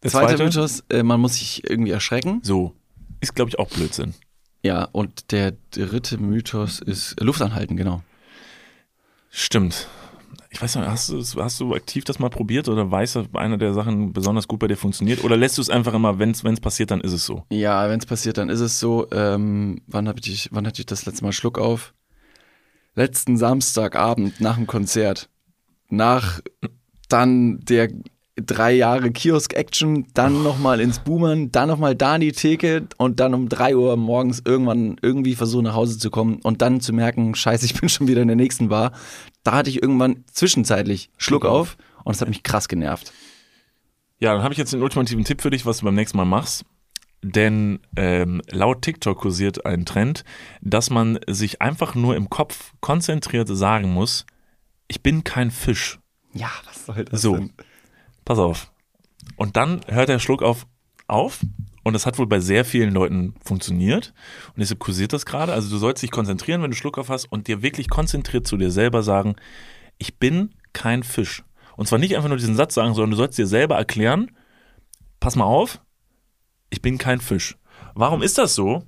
Der Zweiter zweite? Mythos, äh, man muss sich irgendwie erschrecken. So. Ist, glaube ich, auch Blödsinn. Ja, und der dritte Mythos ist Luft anhalten, genau. Stimmt. Ich weiß nicht, hast du, hast du aktiv das mal probiert oder weißt du, eine der Sachen besonders gut bei dir funktioniert? Oder lässt du es einfach immer, wenn es passiert, dann ist es so? Ja, wenn es passiert, dann ist es so. Ähm, wann, hab ich, wann hatte ich das letzte Mal Schluck auf? Letzten Samstagabend nach dem Konzert. Nach dann der drei Jahre Kiosk-Action, dann nochmal ins Boomern, dann nochmal da in die Theke und dann um drei Uhr morgens irgendwann irgendwie versuchen nach Hause zu kommen und dann zu merken, scheiße, ich bin schon wieder in der nächsten Bar. Da hatte ich irgendwann zwischenzeitlich Schluck auf und es hat mich krass genervt. Ja, dann habe ich jetzt den ultimativen Tipp für dich, was du beim nächsten Mal machst. Denn ähm, laut TikTok kursiert ein Trend, dass man sich einfach nur im Kopf konzentriert sagen muss, ich bin kein Fisch. Ja, was soll das So. denn? Pass auf. Und dann hört der Schluck auf, auf. Und das hat wohl bei sehr vielen Leuten funktioniert. Und deshalb kursiert das gerade. Also du sollst dich konzentrieren, wenn du Schluck auf hast und dir wirklich konzentriert zu dir selber sagen, ich bin kein Fisch. Und zwar nicht einfach nur diesen Satz sagen, sondern du sollst dir selber erklären, pass mal auf, ich bin kein Fisch. Warum ist das so?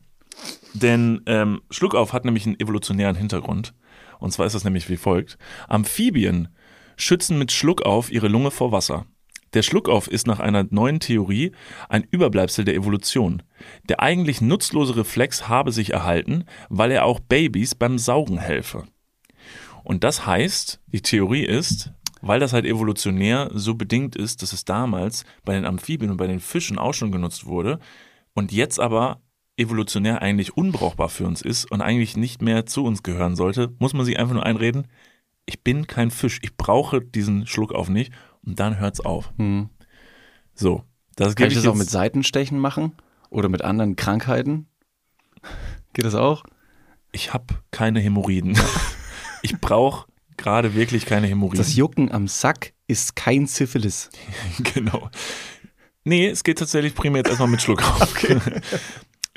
Denn ähm, Schluckauf hat nämlich einen evolutionären Hintergrund. Und zwar ist das nämlich wie folgt. Amphibien schützen mit Schluckauf ihre Lunge vor Wasser. Der Schluckauf ist nach einer neuen Theorie ein Überbleibsel der Evolution. Der eigentlich nutzlose Reflex habe sich erhalten, weil er auch Babys beim Saugen helfe. Und das heißt, die Theorie ist, weil das halt evolutionär so bedingt ist, dass es damals bei den Amphibien und bei den Fischen auch schon genutzt wurde und jetzt aber evolutionär eigentlich unbrauchbar für uns ist und eigentlich nicht mehr zu uns gehören sollte, muss man sich einfach nur einreden, ich bin kein Fisch, ich brauche diesen Schluck auf nicht und dann hört's auf. Hm. So, das Kann ich ich das auch mit Seitenstechen machen? Oder mit anderen Krankheiten? Geht das auch? Ich habe keine Hämorrhoiden. ich brauche gerade wirklich keine Hämorrhoiden. Das Jucken am Sack ist kein Syphilis. genau. Nee, es geht tatsächlich primär jetzt erstmal mit Schluck auf.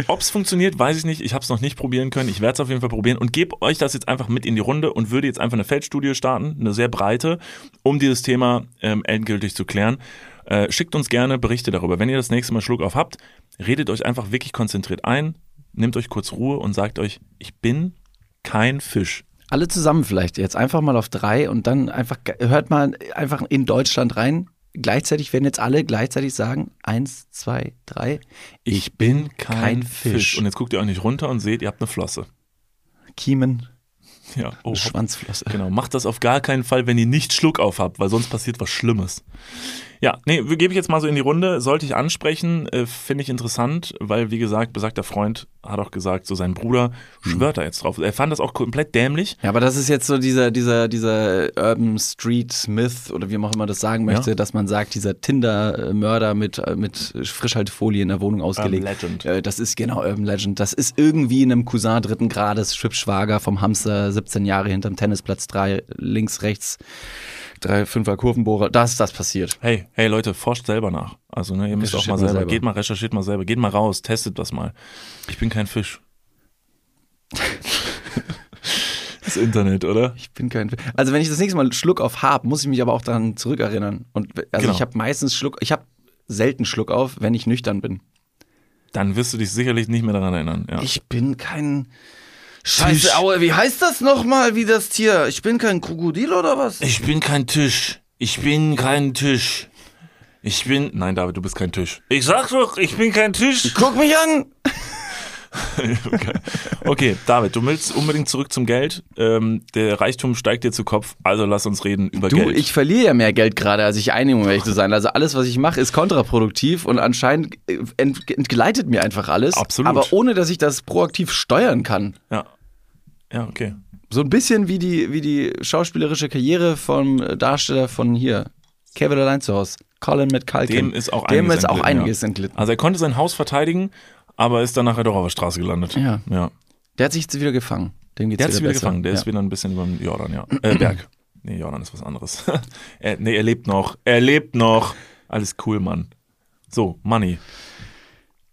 Ob es funktioniert, weiß ich nicht. Ich habe es noch nicht probieren können. Ich werde es auf jeden Fall probieren und gebe euch das jetzt einfach mit in die Runde und würde jetzt einfach eine Feldstudie starten, eine sehr breite, um dieses Thema ähm, endgültig zu klären. Äh, schickt uns gerne Berichte darüber. Wenn ihr das nächste Mal Schluck auf habt, redet euch einfach wirklich konzentriert ein, nehmt euch kurz Ruhe und sagt euch, ich bin kein Fisch. Alle zusammen vielleicht jetzt einfach mal auf drei und dann einfach, hört mal einfach in Deutschland rein. Gleichzeitig werden jetzt alle gleichzeitig sagen, eins, zwei, drei. Ich bin kein, kein Fisch. Fisch. Und jetzt guckt ihr euch nicht runter und seht, ihr habt eine Flosse. Kiemen, Ja, oh. Schwanzflosse. Genau, macht das auf gar keinen Fall, wenn ihr nicht Schluck auf habt, weil sonst passiert was Schlimmes. Ja, nee, gebe ich jetzt mal so in die Runde. Sollte ich ansprechen, äh, finde ich interessant, weil, wie gesagt, besagter Freund hat auch gesagt, so sein Bruder schwört da jetzt drauf. Er fand das auch komplett dämlich. Ja, aber das ist jetzt so dieser, dieser, dieser Urban Street Myth oder wie man auch immer das sagen möchte, Ja. dass man sagt, dieser Tinder-Mörder mit, äh, mit Frischhaltefolie in der Wohnung ausgelegt. Legend. Äh, Das ist genau Urban Legend. Das ist irgendwie in einem Cousin dritten Grades, Schwibschwager vom Hamster, 17 Jahre hinterm Tennisplatz, drei links, rechts, drei, fünfer Kurvenbohrer. Das ist das passiert. Hey, hey Leute, forscht selber nach. Also, ne, ihr müsst auch mal selber. selber. Geht mal, recherchiert mal selber. Geht mal raus, testet das mal. Ich bin kein Fisch. das Internet, oder? Ich bin kein. Also wenn ich das nächste Mal einen Schluck auf hab, muss ich mich aber auch daran zurückerinnern. Und also Genau. ich habe meistens Schluck, ich habe selten Schluck auf, wenn ich nüchtern bin. Dann wirst du dich sicherlich nicht mehr daran erinnern. Ja. Ich bin kein. Scheiße, Aue, wie heißt das nochmal, wie das Tier? Ich bin kein Krokodil oder was? Ich bin kein Tisch. Ich bin kein Tisch. Ich bin. Nein, David, du bist kein Tisch. Ich sag doch, ich bin kein Tisch. Guck mich an! okay. okay, David, du willst unbedingt zurück zum Geld. Ähm, der Reichtum steigt dir zu Kopf, also lass uns reden über Du, Geld. ich verliere ja mehr Geld gerade, als ich einnehme, um ehrlich zu sein. Also alles, was ich mache, ist kontraproduktiv und anscheinend äh, ent entgleitet mir einfach alles. Absolut. Aber ohne, dass ich das proaktiv steuern kann. ja. Ja, okay. So ein bisschen wie die, wie die schauspielerische Karriere vom Darsteller von hier, Kevin allein zu Hause, Colin McCulkin. Dem ist auch Dem einiges ist auch entglitten, einiges ja. entglitten. Also er konnte sein Haus verteidigen, aber ist dann nachher doch auf der Straße gelandet. Ja. Ja. Der hat sich jetzt wieder gefangen. Dem geht's Der hat sich wieder besser. gefangen. Der ja. ist wieder ein bisschen über den Jordan, ja. Äh, Berg. Nee, Jordan ist was anderes. er, nee, er lebt noch. Er lebt noch. Alles cool, Mann. So, Money.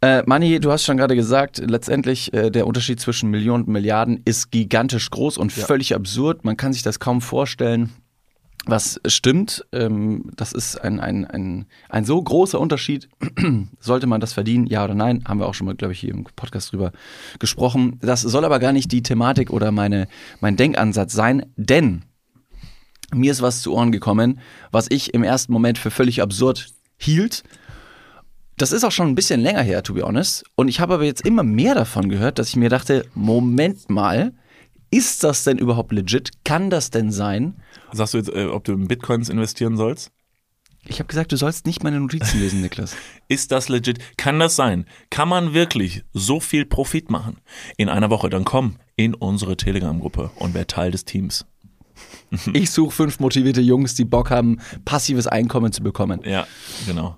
Äh, Manni, du hast schon gerade gesagt, letztendlich äh, der Unterschied zwischen Millionen und Milliarden ist gigantisch groß und völlig absurd. Man kann sich das kaum vorstellen. Was stimmt, ähm, das ist ein, ein, ein, ein so großer Unterschied. Sollte man das verdienen, ja oder nein? Haben wir auch schon mal, glaube ich, hier im Podcast drüber gesprochen. Das soll aber gar nicht die Thematik oder meine, mein Denkansatz sein, denn mir ist was zu Ohren gekommen, was ich im ersten Moment für völlig absurd hielt. Das ist auch schon ein bisschen länger her, to be honest. Und ich habe aber jetzt immer mehr davon gehört, dass ich mir dachte, Moment mal, ist das denn überhaupt legit? Kann das denn sein? Sagst du jetzt, äh, ob du in Bitcoins investieren sollst? Ich habe gesagt, du sollst nicht meine Notizen lesen, Niklas. Ist das legit? Kann das sein? Kann man wirklich so viel Profit machen in einer Woche? Dann komm in unsere Telegram-Gruppe und wer Teil des Teams. Ich suche fünf motivierte Jungs, die Bock haben, passives Einkommen zu bekommen. Ja, genau.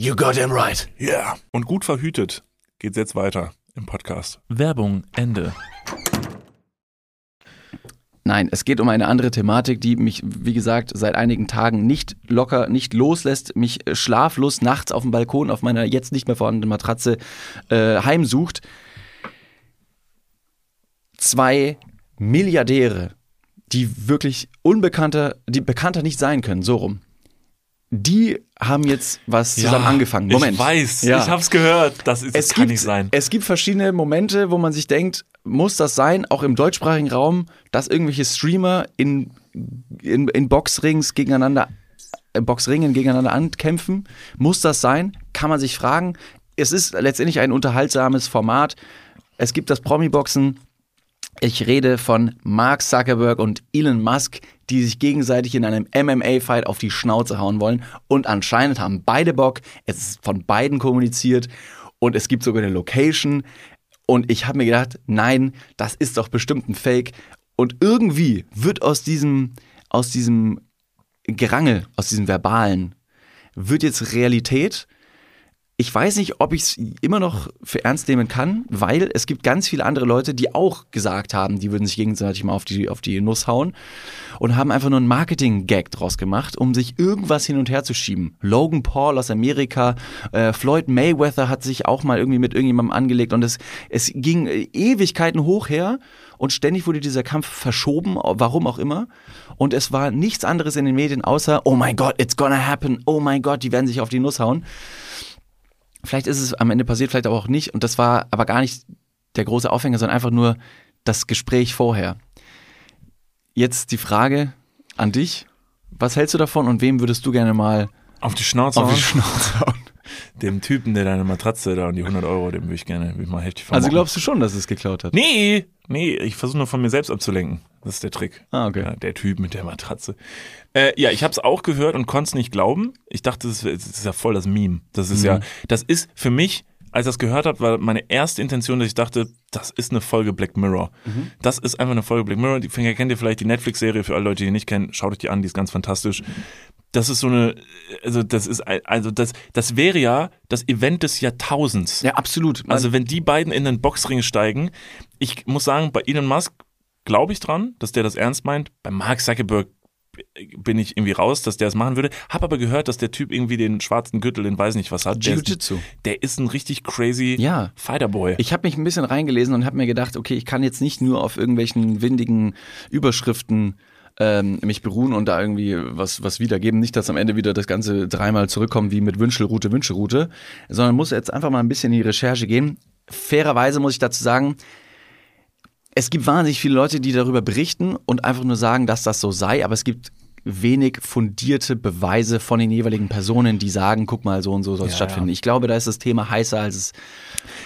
You got him right. Ja. Yeah. Und gut verhütet geht's jetzt weiter im Podcast. Werbung, Ende. Nein, es geht um eine andere Thematik, die mich, wie gesagt, seit einigen Tagen nicht locker, nicht loslässt, mich äh, schlaflos nachts auf dem Balkon auf meiner jetzt nicht mehr vorhandenen Matratze äh, heimsucht. Zwei Milliardäre, die wirklich unbekannter, die bekannter nicht sein können, so rum. Die haben jetzt was zusammen angefangen. Moment. Ich weiß, Ja. ich hab's gehört. Das, ist, das Es kann gibt, nicht sein. Es gibt verschiedene Momente, wo man sich denkt, muss das sein, auch im deutschsprachigen Raum, dass irgendwelche Streamer in, in, in Boxrings gegeneinander, äh, Boxringen gegeneinander ankämpfen? Muss das sein? Kann man sich fragen. Es ist letztendlich ein unterhaltsames Format. Es gibt das Promi-Boxen. Ich rede von Mark Zuckerberg und Elon Musk, die sich gegenseitig in einem MMA-Fight auf die Schnauze hauen wollen. Und anscheinend haben beide Bock. Es ist von beiden kommuniziert. Und es gibt sogar eine Location. Und ich habe mir gedacht, nein, das ist doch bestimmt ein Fake. Und irgendwie wird aus diesem, aus diesem Gerangel, aus diesem Verbalen, wird jetzt Realität. Ich weiß nicht, ob ich es immer noch für ernst nehmen kann, weil es gibt ganz viele andere Leute, die auch gesagt haben, die würden sich gegenseitig mal auf die, auf die Nuss hauen und haben einfach nur einen Marketing-Gag draus gemacht, um sich irgendwas hin und her zu schieben. Logan Paul aus Amerika, äh, Floyd Mayweather hat sich auch mal irgendwie mit irgendjemandem angelegt und es, es ging äh, Ewigkeiten hoch her und ständig wurde dieser Kampf verschoben, warum auch immer. Und es war nichts anderes in den Medien außer, oh mein Gott, it's gonna happen, oh mein Gott, die werden sich auf die Nuss hauen. Vielleicht ist es am Ende passiert, vielleicht aber auch nicht. Und das war aber gar nicht der große Aufhänger, sondern einfach nur, das Gespräch vorher. Jetzt die Frage an dich. Was hältst du davon und wem würdest du gerne mal Auf die Schnauze auf die hauen? Schnauze hauen? Dem Typen, der deine Matratze da und die 100 Euro, dem würde ich gerne würd ich mal heftig Also vermocken. glaubst du schon, dass es geklaut hat? Nee, nee, ich versuche nur von mir selbst abzulenken. Das ist der Trick. Ah, okay. Ja, der Typ mit der Matratze. Äh, ja, ich habe es auch gehört und konnte es nicht glauben. Ich dachte, das ist, das ist ja voll das Meme. Das ist Mhm. ja, das ist für mich, als ich das gehört habe, war meine erste Intention, dass ich dachte, das ist eine Folge Black Mirror. Mhm. Das ist einfach eine Folge Black Mirror. Die kennt ihr vielleicht die Netflix-Serie für alle Leute, die die nicht kennen. Schaut euch die an, die ist ganz fantastisch. Das ist so eine, also das ist, also das, das wäre ja das Event des Jahrtausends. Ja, absolut. Man, Also wenn die beiden in den Boxring steigen, ich muss sagen, bei Elon Musk glaube ich dran, dass der das ernst meint. Bei Mark Zuckerberg bin ich irgendwie raus, dass der es machen würde. Hab aber gehört, dass der Typ irgendwie den schwarzen Gürtel, den weiß nicht was hat. Der ist, Jiu-Jitsu. der ist ein richtig crazy Ja. Fighterboy. Ich habe mich ein bisschen reingelesen und habe mir gedacht, okay, ich kann jetzt nicht nur auf irgendwelchen windigen Überschriften ähm, mich beruhen und da irgendwie was, was wiedergeben. Nicht, dass am Ende wieder das Ganze dreimal zurückkommt wie mit Wünschelroute, Wünschelroute, sondern muss jetzt einfach mal ein bisschen in die Recherche gehen. Fairerweise muss ich dazu sagen, es gibt wahnsinnig viele Leute, die darüber berichten und einfach nur sagen, dass das so sei, aber es gibt wenig fundierte Beweise von den jeweiligen Personen, die sagen, guck mal, so und so soll es Ja, stattfinden. ja. Ich glaube, da ist das Thema heißer, als es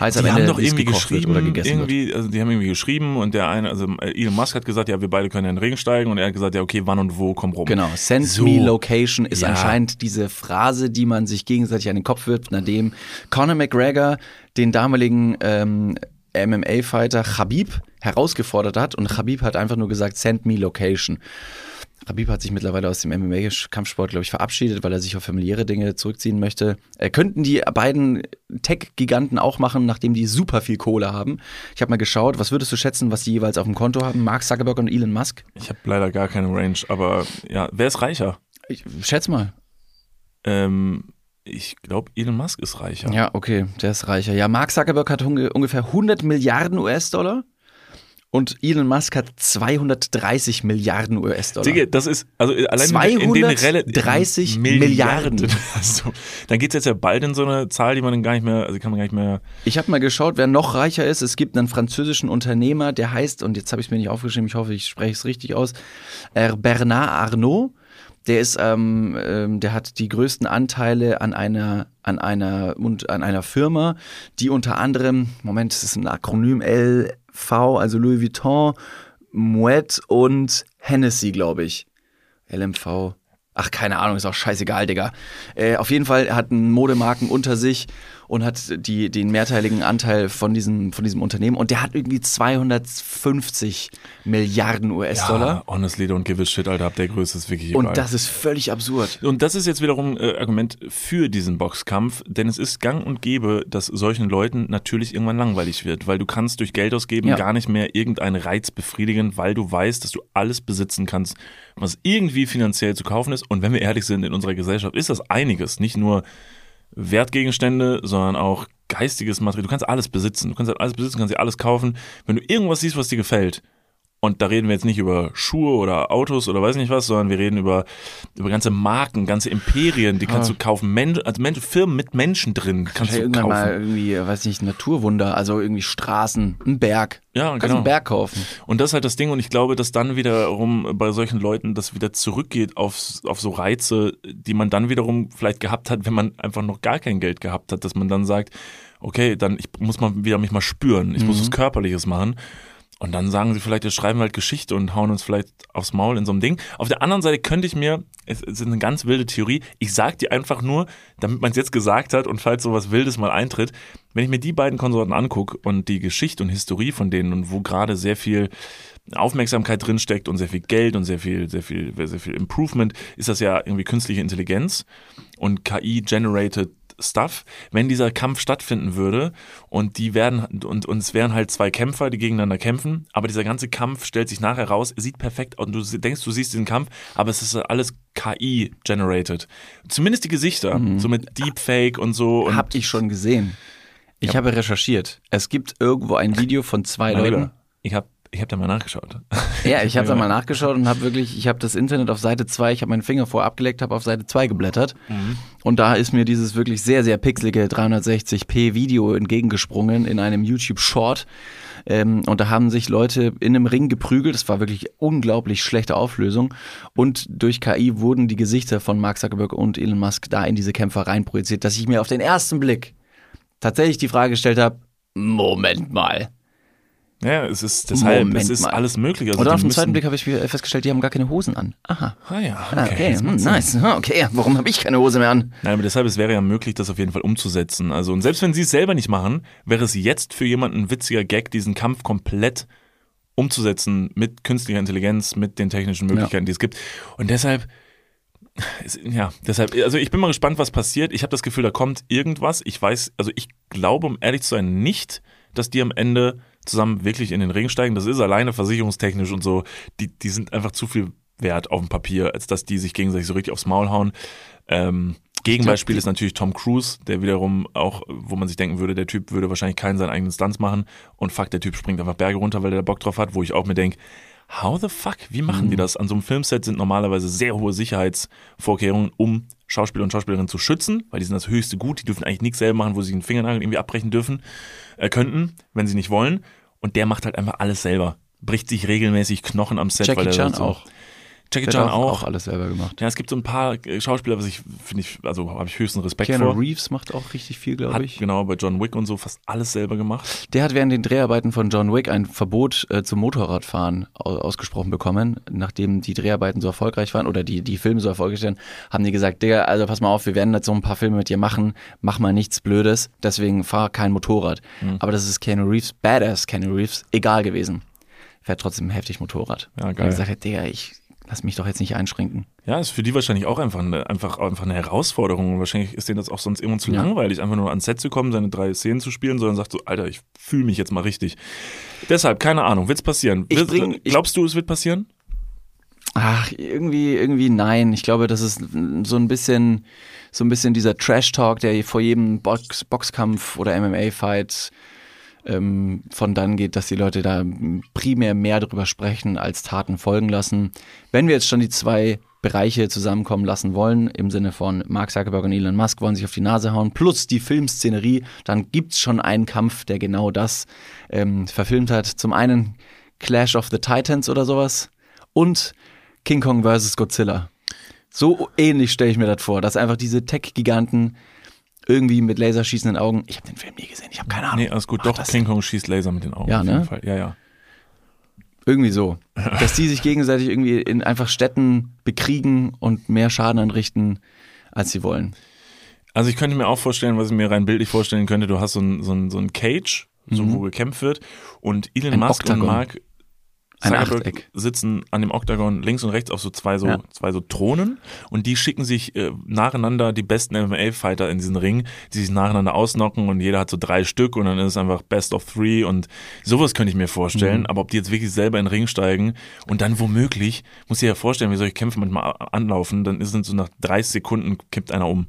heiß am die Ende haben doch irgendwie wird geschrieben, oder gegessen wird. irgendwie, also die haben irgendwie geschrieben und der eine, also Elon Musk hat gesagt, ja, wir beide können in den Regen steigen und er hat gesagt, ja, okay, wann und wo, komm rum. Genau, send So. me location ist Ja. anscheinend diese Phrase, die man sich gegenseitig an den Kopf wirft, nachdem Conor McGregor den damaligen ähm, MMA-Fighter Khabib herausgefordert hat und Khabib hat einfach nur gesagt, send me location. Khabib hat sich mittlerweile aus dem MMA-Kampfsport, glaube ich, verabschiedet, weil er sich auf familiäre Dinge zurückziehen möchte. Äh, könnten die beiden Tech-Giganten auch machen, nachdem die super viel Kohle haben. Ich habe mal geschaut, was würdest du schätzen, was die jeweils auf dem Konto haben? Mark Zuckerberg und Elon Musk? Ich habe leider gar keine Range, aber ja, wer ist reicher? Ich schätze mal. Ähm, ich glaube, Elon Musk ist reicher. Ja, okay, der ist reicher. Ja, Mark Zuckerberg hat unge- ungefähr 100 Milliarden US-Dollar und Elon Musk hat 230 Milliarden US-Dollar. Digga, das ist, also allein in den Rel 230 Milliarden. Also, dann geht's jetzt ja bald in so eine Zahl, die man dann gar nicht mehr, also kann man gar nicht mehr. Ich habe mal geschaut, wer noch reicher ist. Es gibt einen französischen Unternehmer, der heißt, und jetzt habe ich es mir nicht aufgeschrieben, ich hoffe, ich spreche es richtig aus, äh, Bernard Arnault. Der ist, ähm, ähm, der hat die größten Anteile an einer, an einer und an einer Firma, die unter anderem, Moment, das ist ein Akronym LV, also Louis Vuitton, Moet und Hennessy, glaube ich. LMV. Ach, keine Ahnung, ist auch scheißegal, Digga. Äh, auf jeden Fall, hat einen Modemarken unter sich und hat die, den mehrteiligen Anteil von diesem, von diesem Unternehmen und der hat irgendwie 250 Milliarden US-Dollar. Ja, honestly, don't give a shit, Alter, ab der Größe ist wirklich und egal. das ist völlig absurd. Und das ist jetzt wiederum äh, Argument für diesen Boxkampf, denn es ist gang und gäbe, dass solchen Leuten natürlich irgendwann langweilig wird, weil du kannst durch Geld ausgeben Ja. gar nicht mehr irgendeinen Reiz befriedigen, weil du weißt, dass du alles besitzen kannst, was irgendwie finanziell zu kaufen ist. Und wenn wir ehrlich sind, in unserer Gesellschaft ist das einiges, nicht nur Wertgegenstände, sondern auch geistiges Material. Du kannst alles besitzen, du kannst halt alles besitzen, kannst dir alles kaufen. Wenn du irgendwas siehst, was dir gefällt, und da reden wir jetzt nicht über Schuhe oder Autos oder weiß nicht was, sondern wir reden über, über ganze Marken, ganze Imperien, die kannst du kaufen. Men also Men Firmen mit Menschen drin kannst Ja, du irgendwann mal kaufen. irgendwie, weiß nicht, Naturwunder, also irgendwie Straßen, ein Berg. Ja, kannst genau. einen Berg kaufen. Und das ist halt das Ding. Und ich glaube, dass dann wiederum bei solchen Leuten das wieder zurückgeht auf, auf so Reize, die man dann wiederum vielleicht gehabt hat, wenn man einfach noch gar kein Geld gehabt hat, dass man dann sagt, okay, dann ich muss mal wieder mich mal spüren. Ich muss was Körperliches machen. Und dann sagen sie vielleicht, wir schreiben halt Geschichte und hauen uns vielleicht aufs Maul in so einem Ding. Auf der anderen Seite könnte ich mir, es ist eine ganz wilde Theorie, ich sag die einfach nur, damit man es jetzt gesagt hat und falls sowas Wildes mal eintritt, wenn ich mir die beiden Konsorten angucke und die Geschichte und Historie von denen und wo gerade sehr viel Aufmerksamkeit drinsteckt und sehr viel Geld und sehr viel, sehr viel, sehr viel Improvement, ist das ja irgendwie künstliche Intelligenz und KI-generated Stuff, wenn dieser Kampf stattfinden würde und die werden und, und es wären halt zwei Kämpfer, die gegeneinander kämpfen, aber dieser ganze Kampf stellt sich nachher raus, sieht perfekt aus und du denkst, du siehst diesen Kampf, aber es ist alles KI generated. Zumindest die Gesichter, so mit Deepfake und so und Hab ich schon gesehen. Ich habe recherchiert. Es gibt irgendwo ein Video von zwei Leuten. Ich habe Ich habe da mal nachgeschaut. Ja, ich habe da mal nachgeschaut und habe wirklich, ich habe das Internet auf Seite 2, ich habe meinen Finger vor abgeleckt, habe auf Seite 2 geblättert und da ist mir dieses wirklich sehr, sehr pixelige 360p Video entgegengesprungen in einem YouTube Short ähm, und da haben sich Leute in einem Ring geprügelt, das war wirklich unglaublich schlechte Auflösung und durch KI wurden die Gesichter von Mark Zuckerberg und Elon Musk da in diese Kämpfer reinprojiziert, dass ich mir auf den ersten Blick tatsächlich die Frage gestellt habe, Moment mal. Ja, es ist deshalb, Moment es ist mal. alles möglich. Also die auf den zweiten Blick habe ich festgestellt, die haben gar keine Hosen an. Aha. Ah ja, Ah, okay. okay, hm, nice. Ah, Okay, warum habe ich keine Hose mehr an? Nein, aber deshalb, es wäre ja möglich, das auf jeden Fall umzusetzen. Also, und selbst wenn sie es selber nicht machen, wäre es jetzt für jemanden ein witziger Gag, diesen Kampf komplett umzusetzen mit künstlicher Intelligenz, mit den technischen Möglichkeiten, die es gibt. Und deshalb, es- ja, deshalb, also ich bin mal gespannt, was passiert. Ich habe das Gefühl, da kommt irgendwas. Ich weiß, also ich glaube, um ehrlich zu sein, nicht, dass die am Ende zusammen wirklich in den Ring steigen. Das ist alleine versicherungstechnisch und so. Die, die sind einfach zu viel wert auf dem Papier, als dass die sich gegenseitig so richtig aufs Maul hauen. Ähm, Gegenbeispiel ist natürlich Tom Cruise, der wiederum auch, wo man sich denken würde, der Typ würde wahrscheinlich keinen seinen eigenen Stunts machen und fuck, der Typ springt einfach Berge runter, weil der da Bock drauf hat, wo ich auch mir denke, how the fuck, wie machen Mhm. die das? An so einem Filmset sind normalerweise sehr hohe Sicherheitsvorkehrungen, um Schauspieler und Schauspielerinnen zu schützen, weil die sind das höchste Gut, die dürfen eigentlich nichts selber machen, wo sie den Fingernagel irgendwie abbrechen dürfen, äh, könnten, wenn sie nicht wollen. Und der macht halt einfach alles selber. Bricht sich regelmäßig Knochen am Set, weil Jackie er Chan so, auch. Jackie Chan auch. auch alles selber gemacht. Ja, es gibt so ein paar äh, Schauspieler, was ich finde ich, also habe ich höchsten Respekt Keanu vor. Reeves macht auch richtig viel, glaube ich. genau bei John Wick und so fast alles selber gemacht. Der hat während den Dreharbeiten von John Wick ein Verbot äh, zum Motorradfahren au- ausgesprochen bekommen. Nachdem die Dreharbeiten so erfolgreich waren oder die, die Filme so erfolgreich waren, haben die gesagt, Digga, also pass mal auf, wir werden jetzt so ein paar Filme mit dir machen, mach mal nichts Blödes, deswegen fahr kein Motorrad. Mhm. Aber das ist Keanu Reeves, Badass Keanu Reeves, egal gewesen. Fährt trotzdem heftig Motorrad. Ja, geil. er gesagt Digga, ich lass mich doch jetzt nicht einschränken. Ja, ist für die wahrscheinlich auch einfach eine, einfach, einfach eine Herausforderung. Und wahrscheinlich ist denen das auch sonst irgendwann zu Ja. langweilig, einfach nur ans Set zu kommen, seine drei Szenen zu spielen, sondern sagt so, Alter, ich fühle mich jetzt mal richtig. Deshalb, keine Ahnung, wird's passieren? Ich Wird- bring- glaubst du, es wird passieren? Ach, irgendwie, irgendwie nein. Ich glaube, das ist so ein bisschen, so ein bisschen dieser Trash-Talk, der vor jedem Box, Boxkampf oder MMA-Fight ähm, von dann geht, dass die Leute da primär mehr darüber sprechen, als Taten folgen lassen. Wenn wir jetzt schon die zwei Bereiche zusammenkommen lassen wollen, im Sinne von Mark Zuckerberg und Elon Musk wollen sich auf die Nase hauen, plus die Filmszenerie, dann gibt's schon einen Kampf, der genau das ähm, verfilmt hat. Zum einen Clash of the Titans oder sowas und King Kong vs. Godzilla. So ähnlich stelle ich mir das vor, dass einfach diese Tech-Giganten irgendwie mit laserschießenden Augen. Ich habe den Film nie gesehen, ich habe keine Ahnung. Nee, alles gut. Ach, Doch, King Kong schießt Laser mit den Augen. Ja, auf jeden ne? Fall. Ja, ja. Irgendwie so. Dass die sich gegenseitig irgendwie in einfach Städten bekriegen und mehr Schaden anrichten, als sie wollen. Also ich könnte mir auch vorstellen, was ich mir rein bildlich vorstellen könnte, du hast so ein, so ein, so ein Cage, so, wo gekämpft wird und Elon Mhm. Ein Musk Oktagon. und Mark Ein Zuckerberg Achteck. sitzen an dem Oktagon links und rechts auf so zwei so, Ja. zwei so Thronen und die schicken sich äh, nacheinander die besten MMA-Fighter in diesen Ring, die sich nacheinander ausnocken und jeder hat so drei Stück und dann ist es einfach Best of Three und sowas könnte ich mir vorstellen, Mhm. aber ob die jetzt wirklich selber in den Ring steigen und dann womöglich, muss ich ja vorstellen, wie solche Kämpfe manchmal anlaufen, dann ist es so nach 30 Sekunden kippt einer um.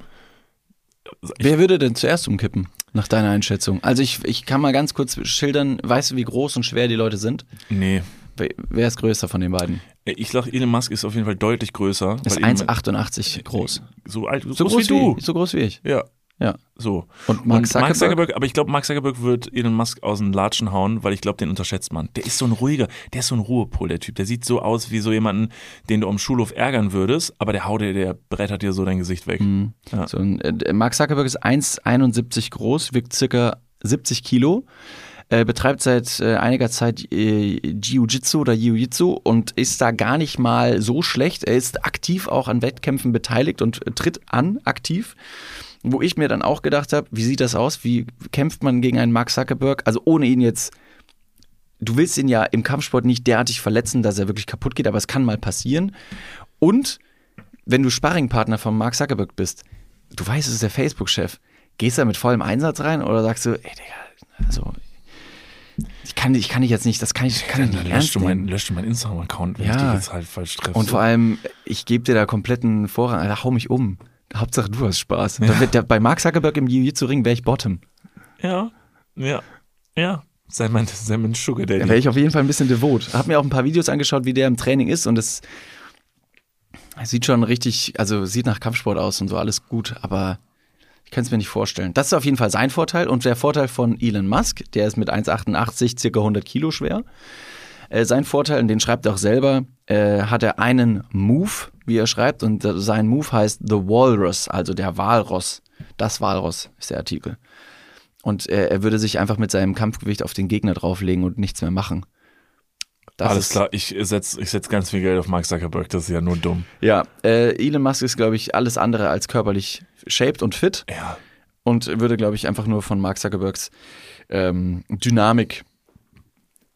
Wer würde denn zuerst umkippen, nach deiner Einschätzung? Also ich, ich kann mal ganz kurz schildern, weißt du, wie groß und schwer die Leute sind? Nee. Wer ist größer von den beiden? Ich sag, Elon Musk ist auf jeden Fall deutlich größer. Ist weil Elon- 1,88 groß. So alt, so, So groß, wie du. so groß wie ich. Ja, Ja. so. Und Mark Zuckerberg? aber ich glaube, Mark Zuckerberg wird Elon Musk aus den Latschen hauen, weil ich glaube, den unterschätzt man. Der ist so ein ruhiger, der ist so ein Ruhepol, der Typ. Der sieht so aus wie so jemanden, den du am Schulhof ärgern würdest, aber der haut dir, der brettert dir so dein Gesicht weg. Mhm. Ja. So äh, Mark Zuckerberg ist 1,71 groß, wiegt circa 70 Kilo, äh, betreibt seit äh, einiger Zeit äh, Jiu-Jitsu oder Jiu-Jitsu und ist da gar nicht mal so schlecht. Er ist aktiv auch an Wettkämpfen beteiligt und tritt an aktiv. Wo ich mir dann auch gedacht habe, wie sieht das aus? Wie kämpft man gegen einen Mark Zuckerberg? Also ohne ihn jetzt du willst ihn ja im Kampfsport nicht derartig verletzen, dass er wirklich kaputt geht, aber es kann mal passieren. Und wenn du Sparringpartner von Mark Zuckerberg bist, du weißt, es ist der Facebook-Chef, gehst du da mit vollem Einsatz rein oder sagst du, ey Digga, also ich kann, ich kann dich jetzt nicht, das kann ich, kann ich nicht ernst löscht du, mein, meinen Instagram-Account, wenn Ja. ich dich jetzt halt falsch treffe. Und vor allem, ich gebe dir da kompletten Vorrang, Alter, hau mich um. Hauptsache du hast Spaß. Wird der, bei Mark Zuckerberg im Jiu-Jitsu-Ring wäre ich Bottom. Ja, ja, ja. Sei mein, sei mein Sugar Daddy. Da wäre ich auf jeden Fall ein bisschen devot. Hab mir auch ein paar Videos angeschaut, wie der im Training ist und es sieht schon richtig, also sieht nach Kampfsport aus und so, alles gut, aber ich kann es mir nicht vorstellen. Das ist auf jeden Fall sein Vorteil und der Vorteil von Elon Musk, der ist mit 1,88 circa 100 Kilo schwer. Äh, sein Vorteil, und den schreibt er auch selber, äh, hat er einen Move, wie er schreibt, und sein Move heißt The Walrus, also der Walross. Das Walross ist der Artikel. Und äh, er würde sich einfach mit seinem Kampfgewicht auf den Gegner drauflegen und nichts mehr machen. Das Alles klar, ich setze ich setz ganz viel Geld auf Mark Zuckerberg, das ist ja nur dumm. Ja, äh, Elon Musk ist, glaube ich, alles andere als körperlich shaped und fit Ja. und würde, glaube ich, einfach nur von Mark Zuckerbergs ähm, Dynamik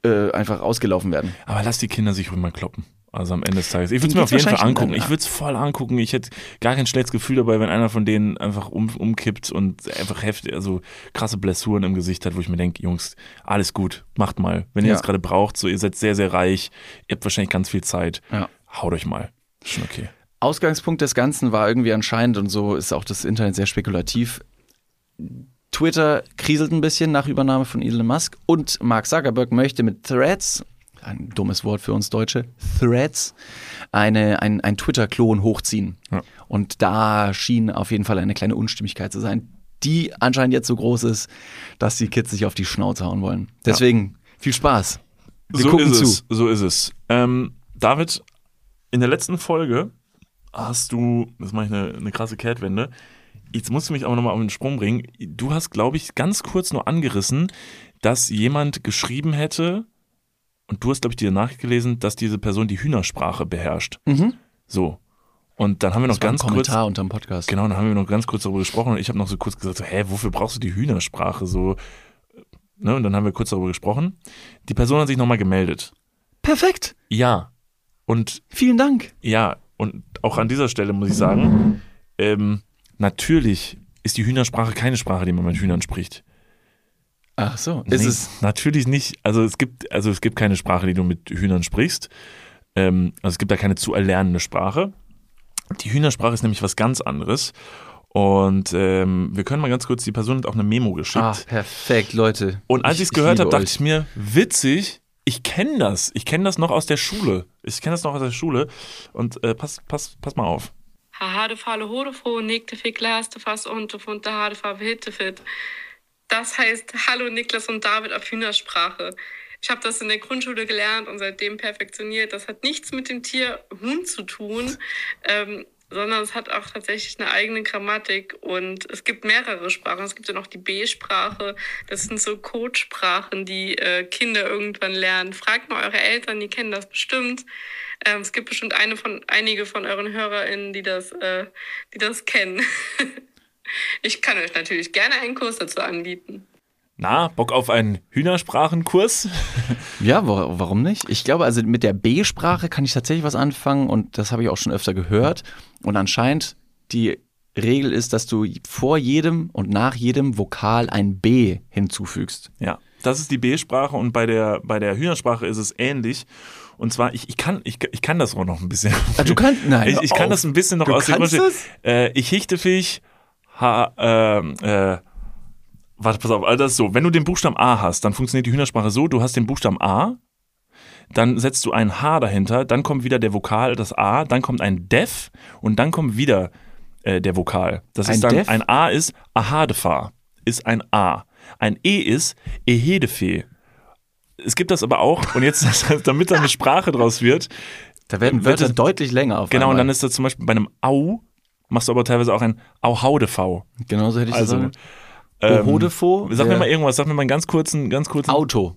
äh, einfach ausgelaufen werden. Aber lass die Kinder sich ruhig mal kloppen. Also am Ende des Tages. Ich würde es mir auf jeden Fall angucken. Ich würde es voll angucken. Ich hätte gar kein schlechtes Gefühl dabei, wenn einer von denen einfach um, umkippt und einfach heftig, also krasse Blessuren im Gesicht hat, wo ich mir denke, Jungs, alles gut, macht mal. Wenn ihr Ja. es gerade braucht, so ihr seid sehr, sehr reich, ihr habt wahrscheinlich ganz viel Zeit. Ja. Haut euch mal. Schon okay. Ausgangspunkt des Ganzen war irgendwie anscheinend, und so ist auch das Internet sehr spekulativ, Twitter kriselt ein bisschen nach Übernahme von Elon Musk und Mark Zuckerberg möchte mit Threads, ein dummes Wort für uns Deutsche, Threads, eine, ein, ein Twitter-Klon hochziehen. Ja. Und da schien auf jeden Fall eine kleine Unstimmigkeit zu sein, die anscheinend jetzt so groß ist, dass die Kids sich auf die Schnauze hauen wollen. Deswegen viel Spaß. Wir so gucken ist zu. es. So ist es. Ähm, David, in der letzten Folge hast du, das mache ich eine, eine krasse Kehrtwende, jetzt musst du mich aber nochmal auf den Sprung bringen. Du hast, glaube ich, ganz kurz nur angerissen, dass jemand geschrieben hätte, und du hast, glaube ich, dir nachgelesen, dass diese Person die Hühnersprache beherrscht. Mhm. So. Und dann haben wir noch war ein ganz kurz. Kommentar unterm Podcast. Genau, dann haben wir noch ganz kurz darüber gesprochen und ich habe noch so kurz gesagt, so, hä, wofür brauchst du die Hühnersprache? So, ne? Und dann haben wir kurz darüber gesprochen. Die Person hat sich nochmal gemeldet. Perfekt. Ja. Und Vielen Dank. ja, und auch an dieser Stelle muss ich sagen, ähm, natürlich ist die Hühnersprache keine Sprache, die man mit Hühnern spricht. Ach so. Ist Nee, es natürlich nicht. Also es gibt, also es gibt keine Sprache, die du mit Hühnern sprichst. Ähm, also es gibt da keine zu erlernende Sprache. Die Hühnersprache ist nämlich was ganz anderes. Und ähm, wir können mal ganz kurz, die Person hat auch eine Memo geschickt. Ah, perfekt, Leute. Und als ich es gehört habe, dachte ich mir, witzig, ich kenne das. Ich kenne das noch aus der Schule. Ich kenne das noch aus der Schule. Und äh, pass, pass, pass mal auf. Haha, de falle Hodefo, nickte fick, laste fast und und der Hade fa hittefit. Das heißt Hallo Niklas und David auf Hühnersprache. Ich habe das in der Grundschule gelernt und seitdem perfektioniert. Das hat nichts mit dem Tier Huhn zu tun, ähm, sondern es hat auch tatsächlich eine eigene Grammatik und es gibt mehrere Sprachen. Es gibt ja noch die B-Sprache. Das sind so Codesprachen, die äh, Kinder irgendwann lernen. Fragt mal eure Eltern, die kennen das bestimmt. Ähm, es gibt bestimmt eine von, einige von euren HörerInnen, die das, äh, die das kennen. ich kann euch natürlich gerne einen Kurs dazu anbieten. Na, Bock auf einen Hühnersprachenkurs? Ja, wa- warum nicht? Ich glaube, also mit der B-Sprache kann ich tatsächlich was anfangen und das habe ich auch schon öfter gehört. Und anscheinend die Regel ist, dass du vor jedem und nach jedem Vokal ein B hinzufügst. Ja, das ist die B-Sprache und bei der, bei der Hühnersprache ist es ähnlich. Und zwar, ich, ich, kann, ich, ich kann das auch noch ein bisschen. Ah, du kannst- nein, ich, ich kann auf. das ein bisschen noch Du aus dem? Äh, ich hichte Fisch, ha, ähm, äh, warte, pass auf, also das ist so, wenn du den Buchstaben A hast, dann funktioniert die Hühnersprache so, du hast den Buchstaben A, dann setzt du ein H dahinter, dann kommt wieder der Vokal, das A, dann kommt ein Def und dann kommt wieder äh, der Vokal. Das Ein ist dann, Def? ein A ist Ahadefa, ist ein A. Ein E ist Ehedefe. Es gibt das aber auch, und jetzt, damit da eine Sprache draus wird, Da werden Wird Wörter es- deutlich länger auf genau, und einmal. dann ist das zum Beispiel bei einem Au, machst du aber teilweise auch ein Auhaudevau. Genauso hätte ich Also, das ähm, Ohodefo. Sag mir mal irgendwas, sag mir mal einen ganz kurzen, ganz kurzen. Auto.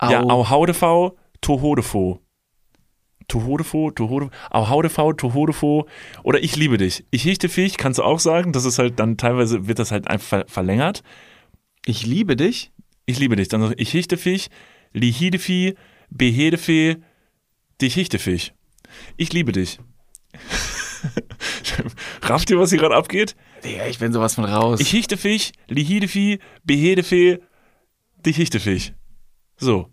Ja, Au- Auhaudevau, Tohodefo. Tohodefo, Tohodefo, Auhaudevau, Tohodefo. Oder ich liebe dich. Ich hichte dich, kannst du auch sagen. Das ist halt dann teilweise wird das halt einfach ver- verlängert. Ich liebe dich. Ich liebe dich. Dann sag ich, ich hichte dich, lihidefi, behedefe, dich hichte dich. Ich liebe dich. Rafft ihr, was hier gerade abgeht? Digga, ich bin sowas von raus. Ich hichte dich, lihidefi, behedefe, dich hichte dich. So.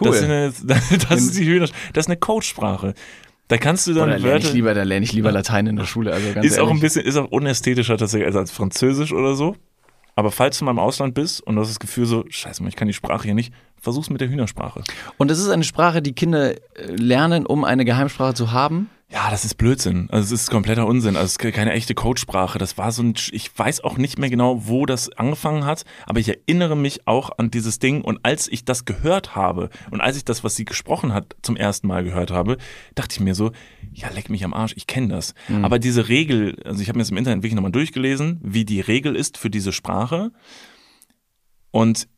cool. Das, ist eine, das ist die Hühner. Das ist eine Codesprache. Da kannst du dann Oder lerne ich lieber, da lerne ich lieber Latein in der Schule. Also ganz Ist auch ein ehrlich. bisschen, ist auch unästhetischer tatsächlich als, als Französisch oder so. Aber falls du mal im Ausland bist und du hast das Gefühl so, scheiße, Mann, ich kann die Sprache hier nicht, versuch's mit der Hühnersprache. Und es ist eine Sprache, die Kinder äh, lernen, um eine Geheimsprache zu haben. Ja, das ist Blödsinn. Also es ist kompletter Unsinn. Also es ist keine echte Codesprache. Das war so ein, ich weiß auch nicht mehr genau, wo das angefangen hat, aber ich erinnere mich auch an dieses Ding. Und als ich das gehört habe und als ich das, was sie gesprochen hat, zum ersten Mal gehört habe, dachte ich mir so, ja, leck mich am Arsch, ich kenne das. Aber diese Regel, also ich habe mir das im Internet wirklich nochmal durchgelesen, wie die Regel ist für diese Sprache. Und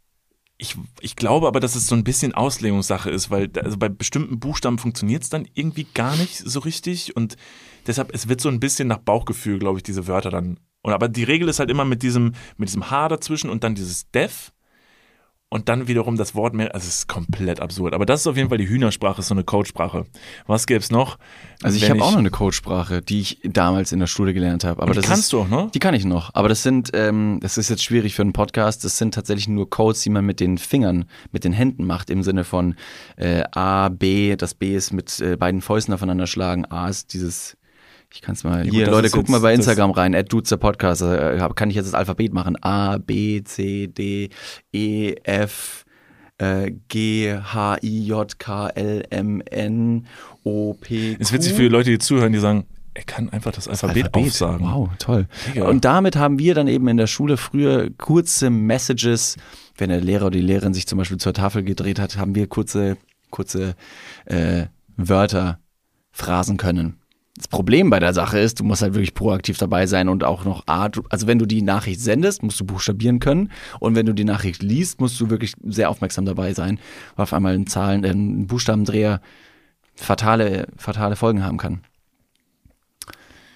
ich, ich glaube aber, dass es so ein bisschen Auslegungssache ist, weil also bei bestimmten Buchstaben funktioniert es dann irgendwie gar nicht so richtig und deshalb, es wird so ein bisschen nach Bauchgefühl, glaube ich, diese Wörter dann. Und aber die Regel ist halt immer mit diesem, mit diesem H dazwischen und dann dieses Def und dann wiederum das Wort mehr, also es ist komplett absurd. Aber das ist auf jeden Fall die Hühnersprache, ist so eine Codesprache. Was gäbe es noch? Also ich habe auch noch eine Codesprache, die ich damals in der Schule gelernt habe. Aber die das kannst ist, du auch, ne? Die kann ich noch. Aber das sind, ähm, das ist jetzt schwierig für einen Podcast. Das sind tatsächlich nur Codes, die man mit den Fingern, mit den Händen macht, im Sinne von äh, A, B. Das B ist mit äh, beiden Fäusten aufeinander schlagen. A ist dieses. Ich kann es mal. gut, hier, Leute, ist guckt mal bei Instagram rein. Dudes der Podcast. Äh, hab- kann ich jetzt das Alphabet machen? A, B, C, D, E, F. äh, G, H, I, J, K, L, M, N, O, P. Ist witzig für die Leute, die zuhören, die sagen, er kann einfach das Alphabet, aufsagen. Wow, toll. Mega. Und damit haben wir dann eben in der Schule früher kurze Messages, wenn der Lehrer oder die Lehrerin sich zum Beispiel zur Tafel gedreht hat, haben wir kurze, kurze äh, Wörter phrasen können. Das Problem bei der Sache ist, du musst halt wirklich proaktiv dabei sein und auch noch A, du- also wenn du die Nachricht sendest, musst du buchstabieren können und wenn du die Nachricht liest, musst du wirklich sehr aufmerksam dabei sein, weil auf einmal ein Zahlen, äh, ein Buchstabendreher fatale, fatale Folgen haben kann.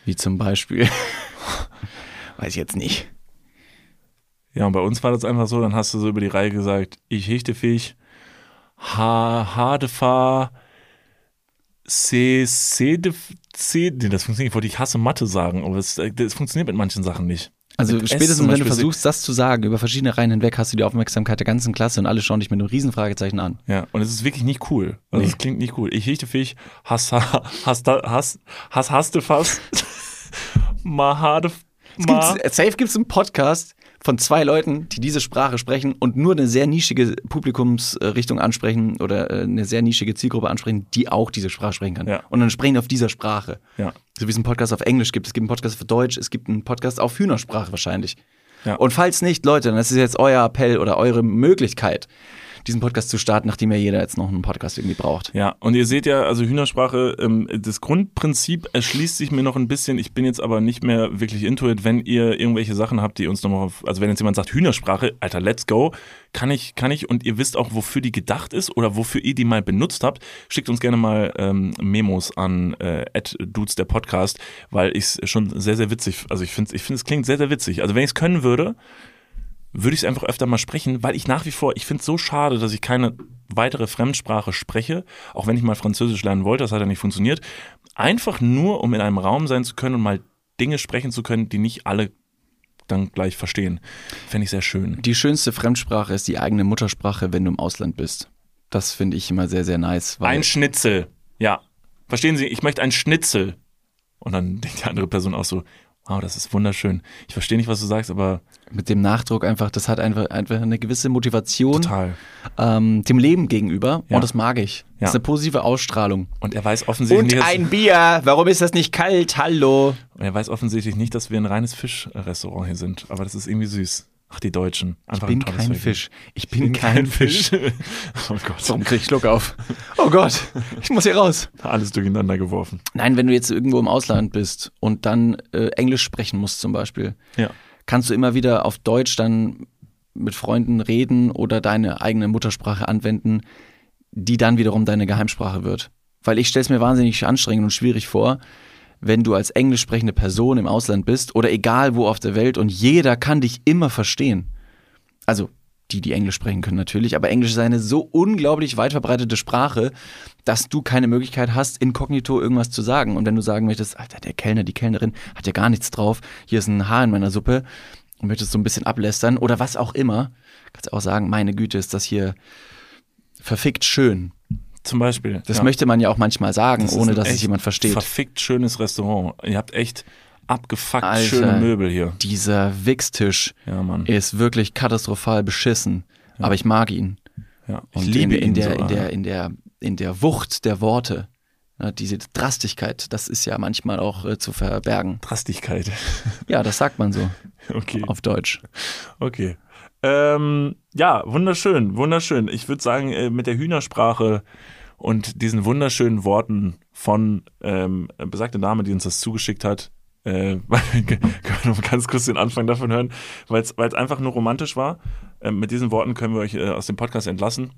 Wie zum Beispiel, weiß ich jetzt nicht. Ja, und bei uns war das einfach so, dann hast du so über die Reihe gesagt, ich hechte Fisch, ha, hadefa, se, de, se, nee, das funktioniert nicht, ich wollte ich hasse Mathe sagen, aber es, äh, das funktioniert mit manchen Sachen nicht. Also Mit spätestens, wenn du versuchst, das zu sagen, über verschiedene Reihen hinweg, hast du die Aufmerksamkeit der ganzen Klasse und alle schauen dich mit einem riesen Fragezeichen an. Ja, und es ist wirklich nicht cool. Also es klingt nicht cool. Ich hechte Fisch, has, ha- has, da- has, has, haste fast, ma, hade, ma. Gibt's, safe gibt es einen Podcast von zwei Leuten, die diese Sprache sprechen und nur eine sehr nischige Publikumsrichtung ansprechen oder äh, eine sehr nischige Zielgruppe ansprechen, die auch diese Sprache sprechen kann. Ja. Und dann sprechen auf dieser Sprache. Ja. So wie es einen Podcast auf Englisch gibt, es gibt einen Podcast für Deutsch, es gibt einen Podcast auf Hühnersprache wahrscheinlich. Ja. Und falls nicht, Leute, dann ist es jetzt euer Appell oder eure Möglichkeit, diesen Podcast zu starten, nachdem ja jeder jetzt noch einen Podcast irgendwie braucht. Ja, und ihr seht ja, also Hühnersprache, ähm, das Grundprinzip erschließt sich mir noch ein bisschen. Ich bin jetzt aber nicht mehr wirklich into it. Wenn ihr irgendwelche Sachen habt, die uns nochmal, also wenn jetzt jemand sagt Hühnersprache, Alter, let's go, kann ich, kann ich und ihr wisst auch, wofür die gedacht ist oder wofür ihr die mal benutzt habt, schickt uns gerne mal ähm, Memos an äh, dudes der Podcast, weil ich es schon sehr, sehr witzig, also ich finde, ich finde es klingt sehr, sehr witzig. Also wenn ich es können würde, würde ich es einfach öfter mal sprechen, weil ich nach wie vor, ich finde es so schade, dass ich keine weitere Fremdsprache spreche, auch wenn ich mal Französisch lernen wollte, das hat ja nicht funktioniert. Einfach nur, um in einem Raum sein zu können und mal Dinge sprechen zu können, die nicht alle dann gleich verstehen. Fände ich sehr schön. Die schönste Fremdsprache ist die eigene Muttersprache, wenn du im Ausland bist. Das finde ich immer sehr, sehr nice. Ein Schnitzel. Ja. Verstehen Sie, ich möchte ein Schnitzel. Und dann denkt die andere Person auch so, wow, das ist wunderschön. Ich verstehe nicht, was du sagst, aber mit dem Nachdruck einfach, das hat einfach, einfach eine gewisse Motivation total. ähm, dem Leben gegenüber. Ja. Und das mag ich. Das Ja. ist eine positive Ausstrahlung. Und er weiß offensichtlich nicht, dass- Bier. Warum ist das nicht kalt? Hallo. Und er weiß offensichtlich nicht, dass wir ein reines Fischrestaurant hier sind. Aber das ist irgendwie süß. Ach, die Deutschen. Ich Einfach bin ein kein Völkchen. Fisch. Ich bin kein Fisch. oh Gott. Warum krieg ich Schluck auf? Oh Gott, ich muss hier raus. Alles durcheinander geworfen. Nein, wenn du jetzt irgendwo im Ausland bist und dann äh, Englisch sprechen musst zum Beispiel, Ja. kannst du immer wieder auf Deutsch dann mit Freunden reden oder deine eigene Muttersprache anwenden, die dann wiederum deine Geheimsprache wird. Weil ich stelle es mir wahnsinnig anstrengend und schwierig vor, wenn du als englisch sprechende Person im Ausland bist oder egal wo auf der Welt und jeder kann dich immer verstehen. Also die, die Englisch sprechen können natürlich, aber Englisch ist eine so unglaublich weit verbreitete Sprache, dass du keine Möglichkeit hast, inkognito irgendwas zu sagen. Und wenn du sagen möchtest, Alter, der Kellner, die Kellnerin hat ja gar nichts drauf, hier ist ein Haar in meiner Suppe und möchtest so ein bisschen ablästern oder was auch immer, kannst du auch sagen, meine Güte, ist das hier verfickt schön. Zum Beispiel. Das ja. möchte man ja auch manchmal sagen, Das ohne dass es jemand versteht. Verfickt schönes Restaurant. Ihr habt echt abgefuckt Alter. schöne Möbel hier. Dieser Wichstisch Ja, ist wirklich katastrophal beschissen. Aber ich mag ihn. Ja, ich Und liebe in, in ihn der, sogar. in der, in der, in der Wucht der Worte. Ja, diese Drastigkeit, das ist ja manchmal auch äh, zu verbergen. Drastigkeit. Ja, das sagt man so Okay, auf Deutsch. okay. Ähm, ja, wunderschön, wunderschön. Ich würde sagen, äh, mit der Hühnersprache und diesen wunderschönen Worten von ähm, besagte Dame, die uns das zugeschickt hat, äh, können wir noch ganz kurz den Anfang davon hören, weil es einfach nur romantisch war. Ähm, mit diesen Worten können wir euch äh, aus dem Podcast entlassen.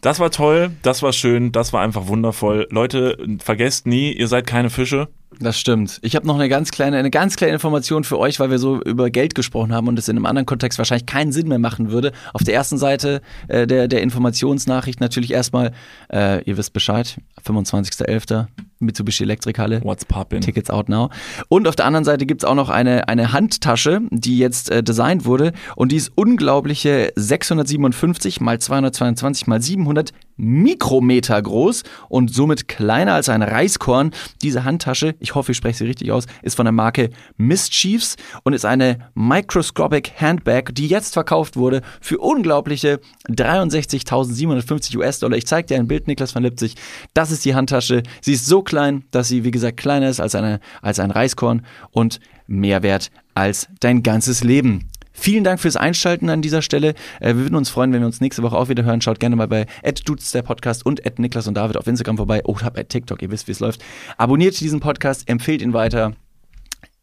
Das war toll, das war schön, das war einfach wundervoll. Leute, vergesst nie, ihr seid keine Fische. Das stimmt. Ich habe noch eine ganz kleine, eine ganz kleine Information für euch, weil wir so über Geld gesprochen haben und es in einem anderen Kontext wahrscheinlich keinen Sinn mehr machen würde. Auf der ersten Seite äh, der, der Informationsnachricht natürlich erstmal, äh, ihr wisst Bescheid, 25.11. Mitsubishi Elektrikhalle. What's poppin'? Tickets out now. Und auf der anderen Seite gibt's auch noch eine, eine Handtasche, die jetzt äh, designt wurde und die ist unglaubliche 657 mal 222 mal 700 Mikrometer groß und somit kleiner als ein Reiskorn. Diese Handtasche, ich hoffe, ich spreche sie richtig aus, ist von der Marke Mischiefs und ist eine Microscopic Handbag, die jetzt verkauft wurde für unglaubliche 63.750 US-Dollar. Ich zeige dir ein Bild, Niklas van Lipzig. Das ist die Handtasche. Sie ist so klein, dass sie, wie gesagt, kleiner ist als, eine, als ein Reiskorn und mehr wert als dein ganzes Leben. Vielen Dank fürs Einschalten an dieser Stelle. Äh, wir würden uns freuen, wenn wir uns nächste Woche auch wieder hören. Schaut gerne mal bei Dudes der Podcast und Niklas und David auf Instagram vorbei. Oder bei TikTok, ihr wisst, wie es läuft. Abonniert diesen Podcast, empfehlt ihn weiter.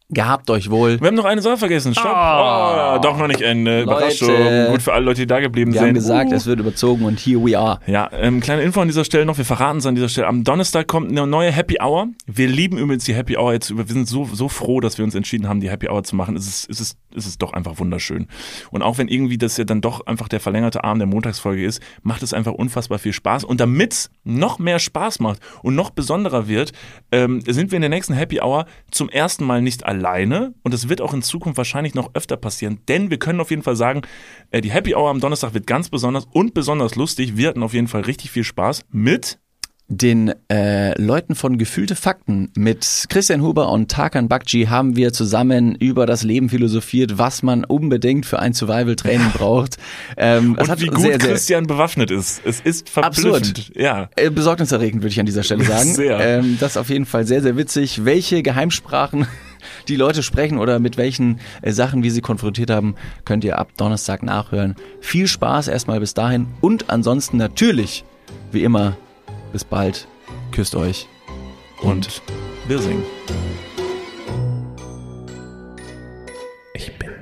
Gehabt euch wohl. Wir haben noch eine Sache vergessen. Stopp. Oh, doch noch nicht Ende. Überraschung. Gut für alle Leute, die da geblieben Wir sind. haben gesagt, Uh. es wird überzogen und here we are. Ja, ähm, kleine Info an dieser Stelle noch, wir verraten es an dieser Stelle. Am Donnerstag kommt eine neue Happy Hour. Wir lieben übrigens die Happy Hour jetzt. Wir sind so, so froh, dass wir uns entschieden haben, die Happy Hour zu machen. Es ist, es ist, es ist doch einfach wunderschön. Und auch wenn irgendwie das ja dann doch einfach der verlängerte Arm der Montagsfolge ist, macht es einfach unfassbar viel Spaß. Und damit es noch mehr Spaß macht und noch besonderer wird, ähm, sind wir in der nächsten Happy Hour zum ersten Mal nicht alleine. Und das wird auch in Zukunft wahrscheinlich noch öfter passieren. Denn wir können auf jeden Fall sagen, äh, die Happy Hour am Donnerstag wird ganz besonders und besonders lustig. Wir hatten auf jeden Fall richtig viel Spaß mit Den äh, Leuten von Gefühlte Fakten mit Christian Huber und Tarkan Bakci haben wir zusammen über das Leben philosophiert, was man unbedingt für ein Survival-Training braucht. Ähm, es und hat wie gut sehr, sehr, Christian bewaffnet ist. Es ist verblüffend. Ja. Äh, besorgniserregend, würde ich an dieser Stelle sagen. Sehr. Ähm, das ist auf jeden Fall sehr, sehr witzig. Welche Geheimsprachen die Leute sprechen oder mit welchen äh, Sachen wir sie konfrontiert haben, könnt ihr ab Donnerstag nachhören. Viel Spaß erstmal bis dahin und ansonsten natürlich, wie immer, bis bald, küsst euch und wir singen. Ich bin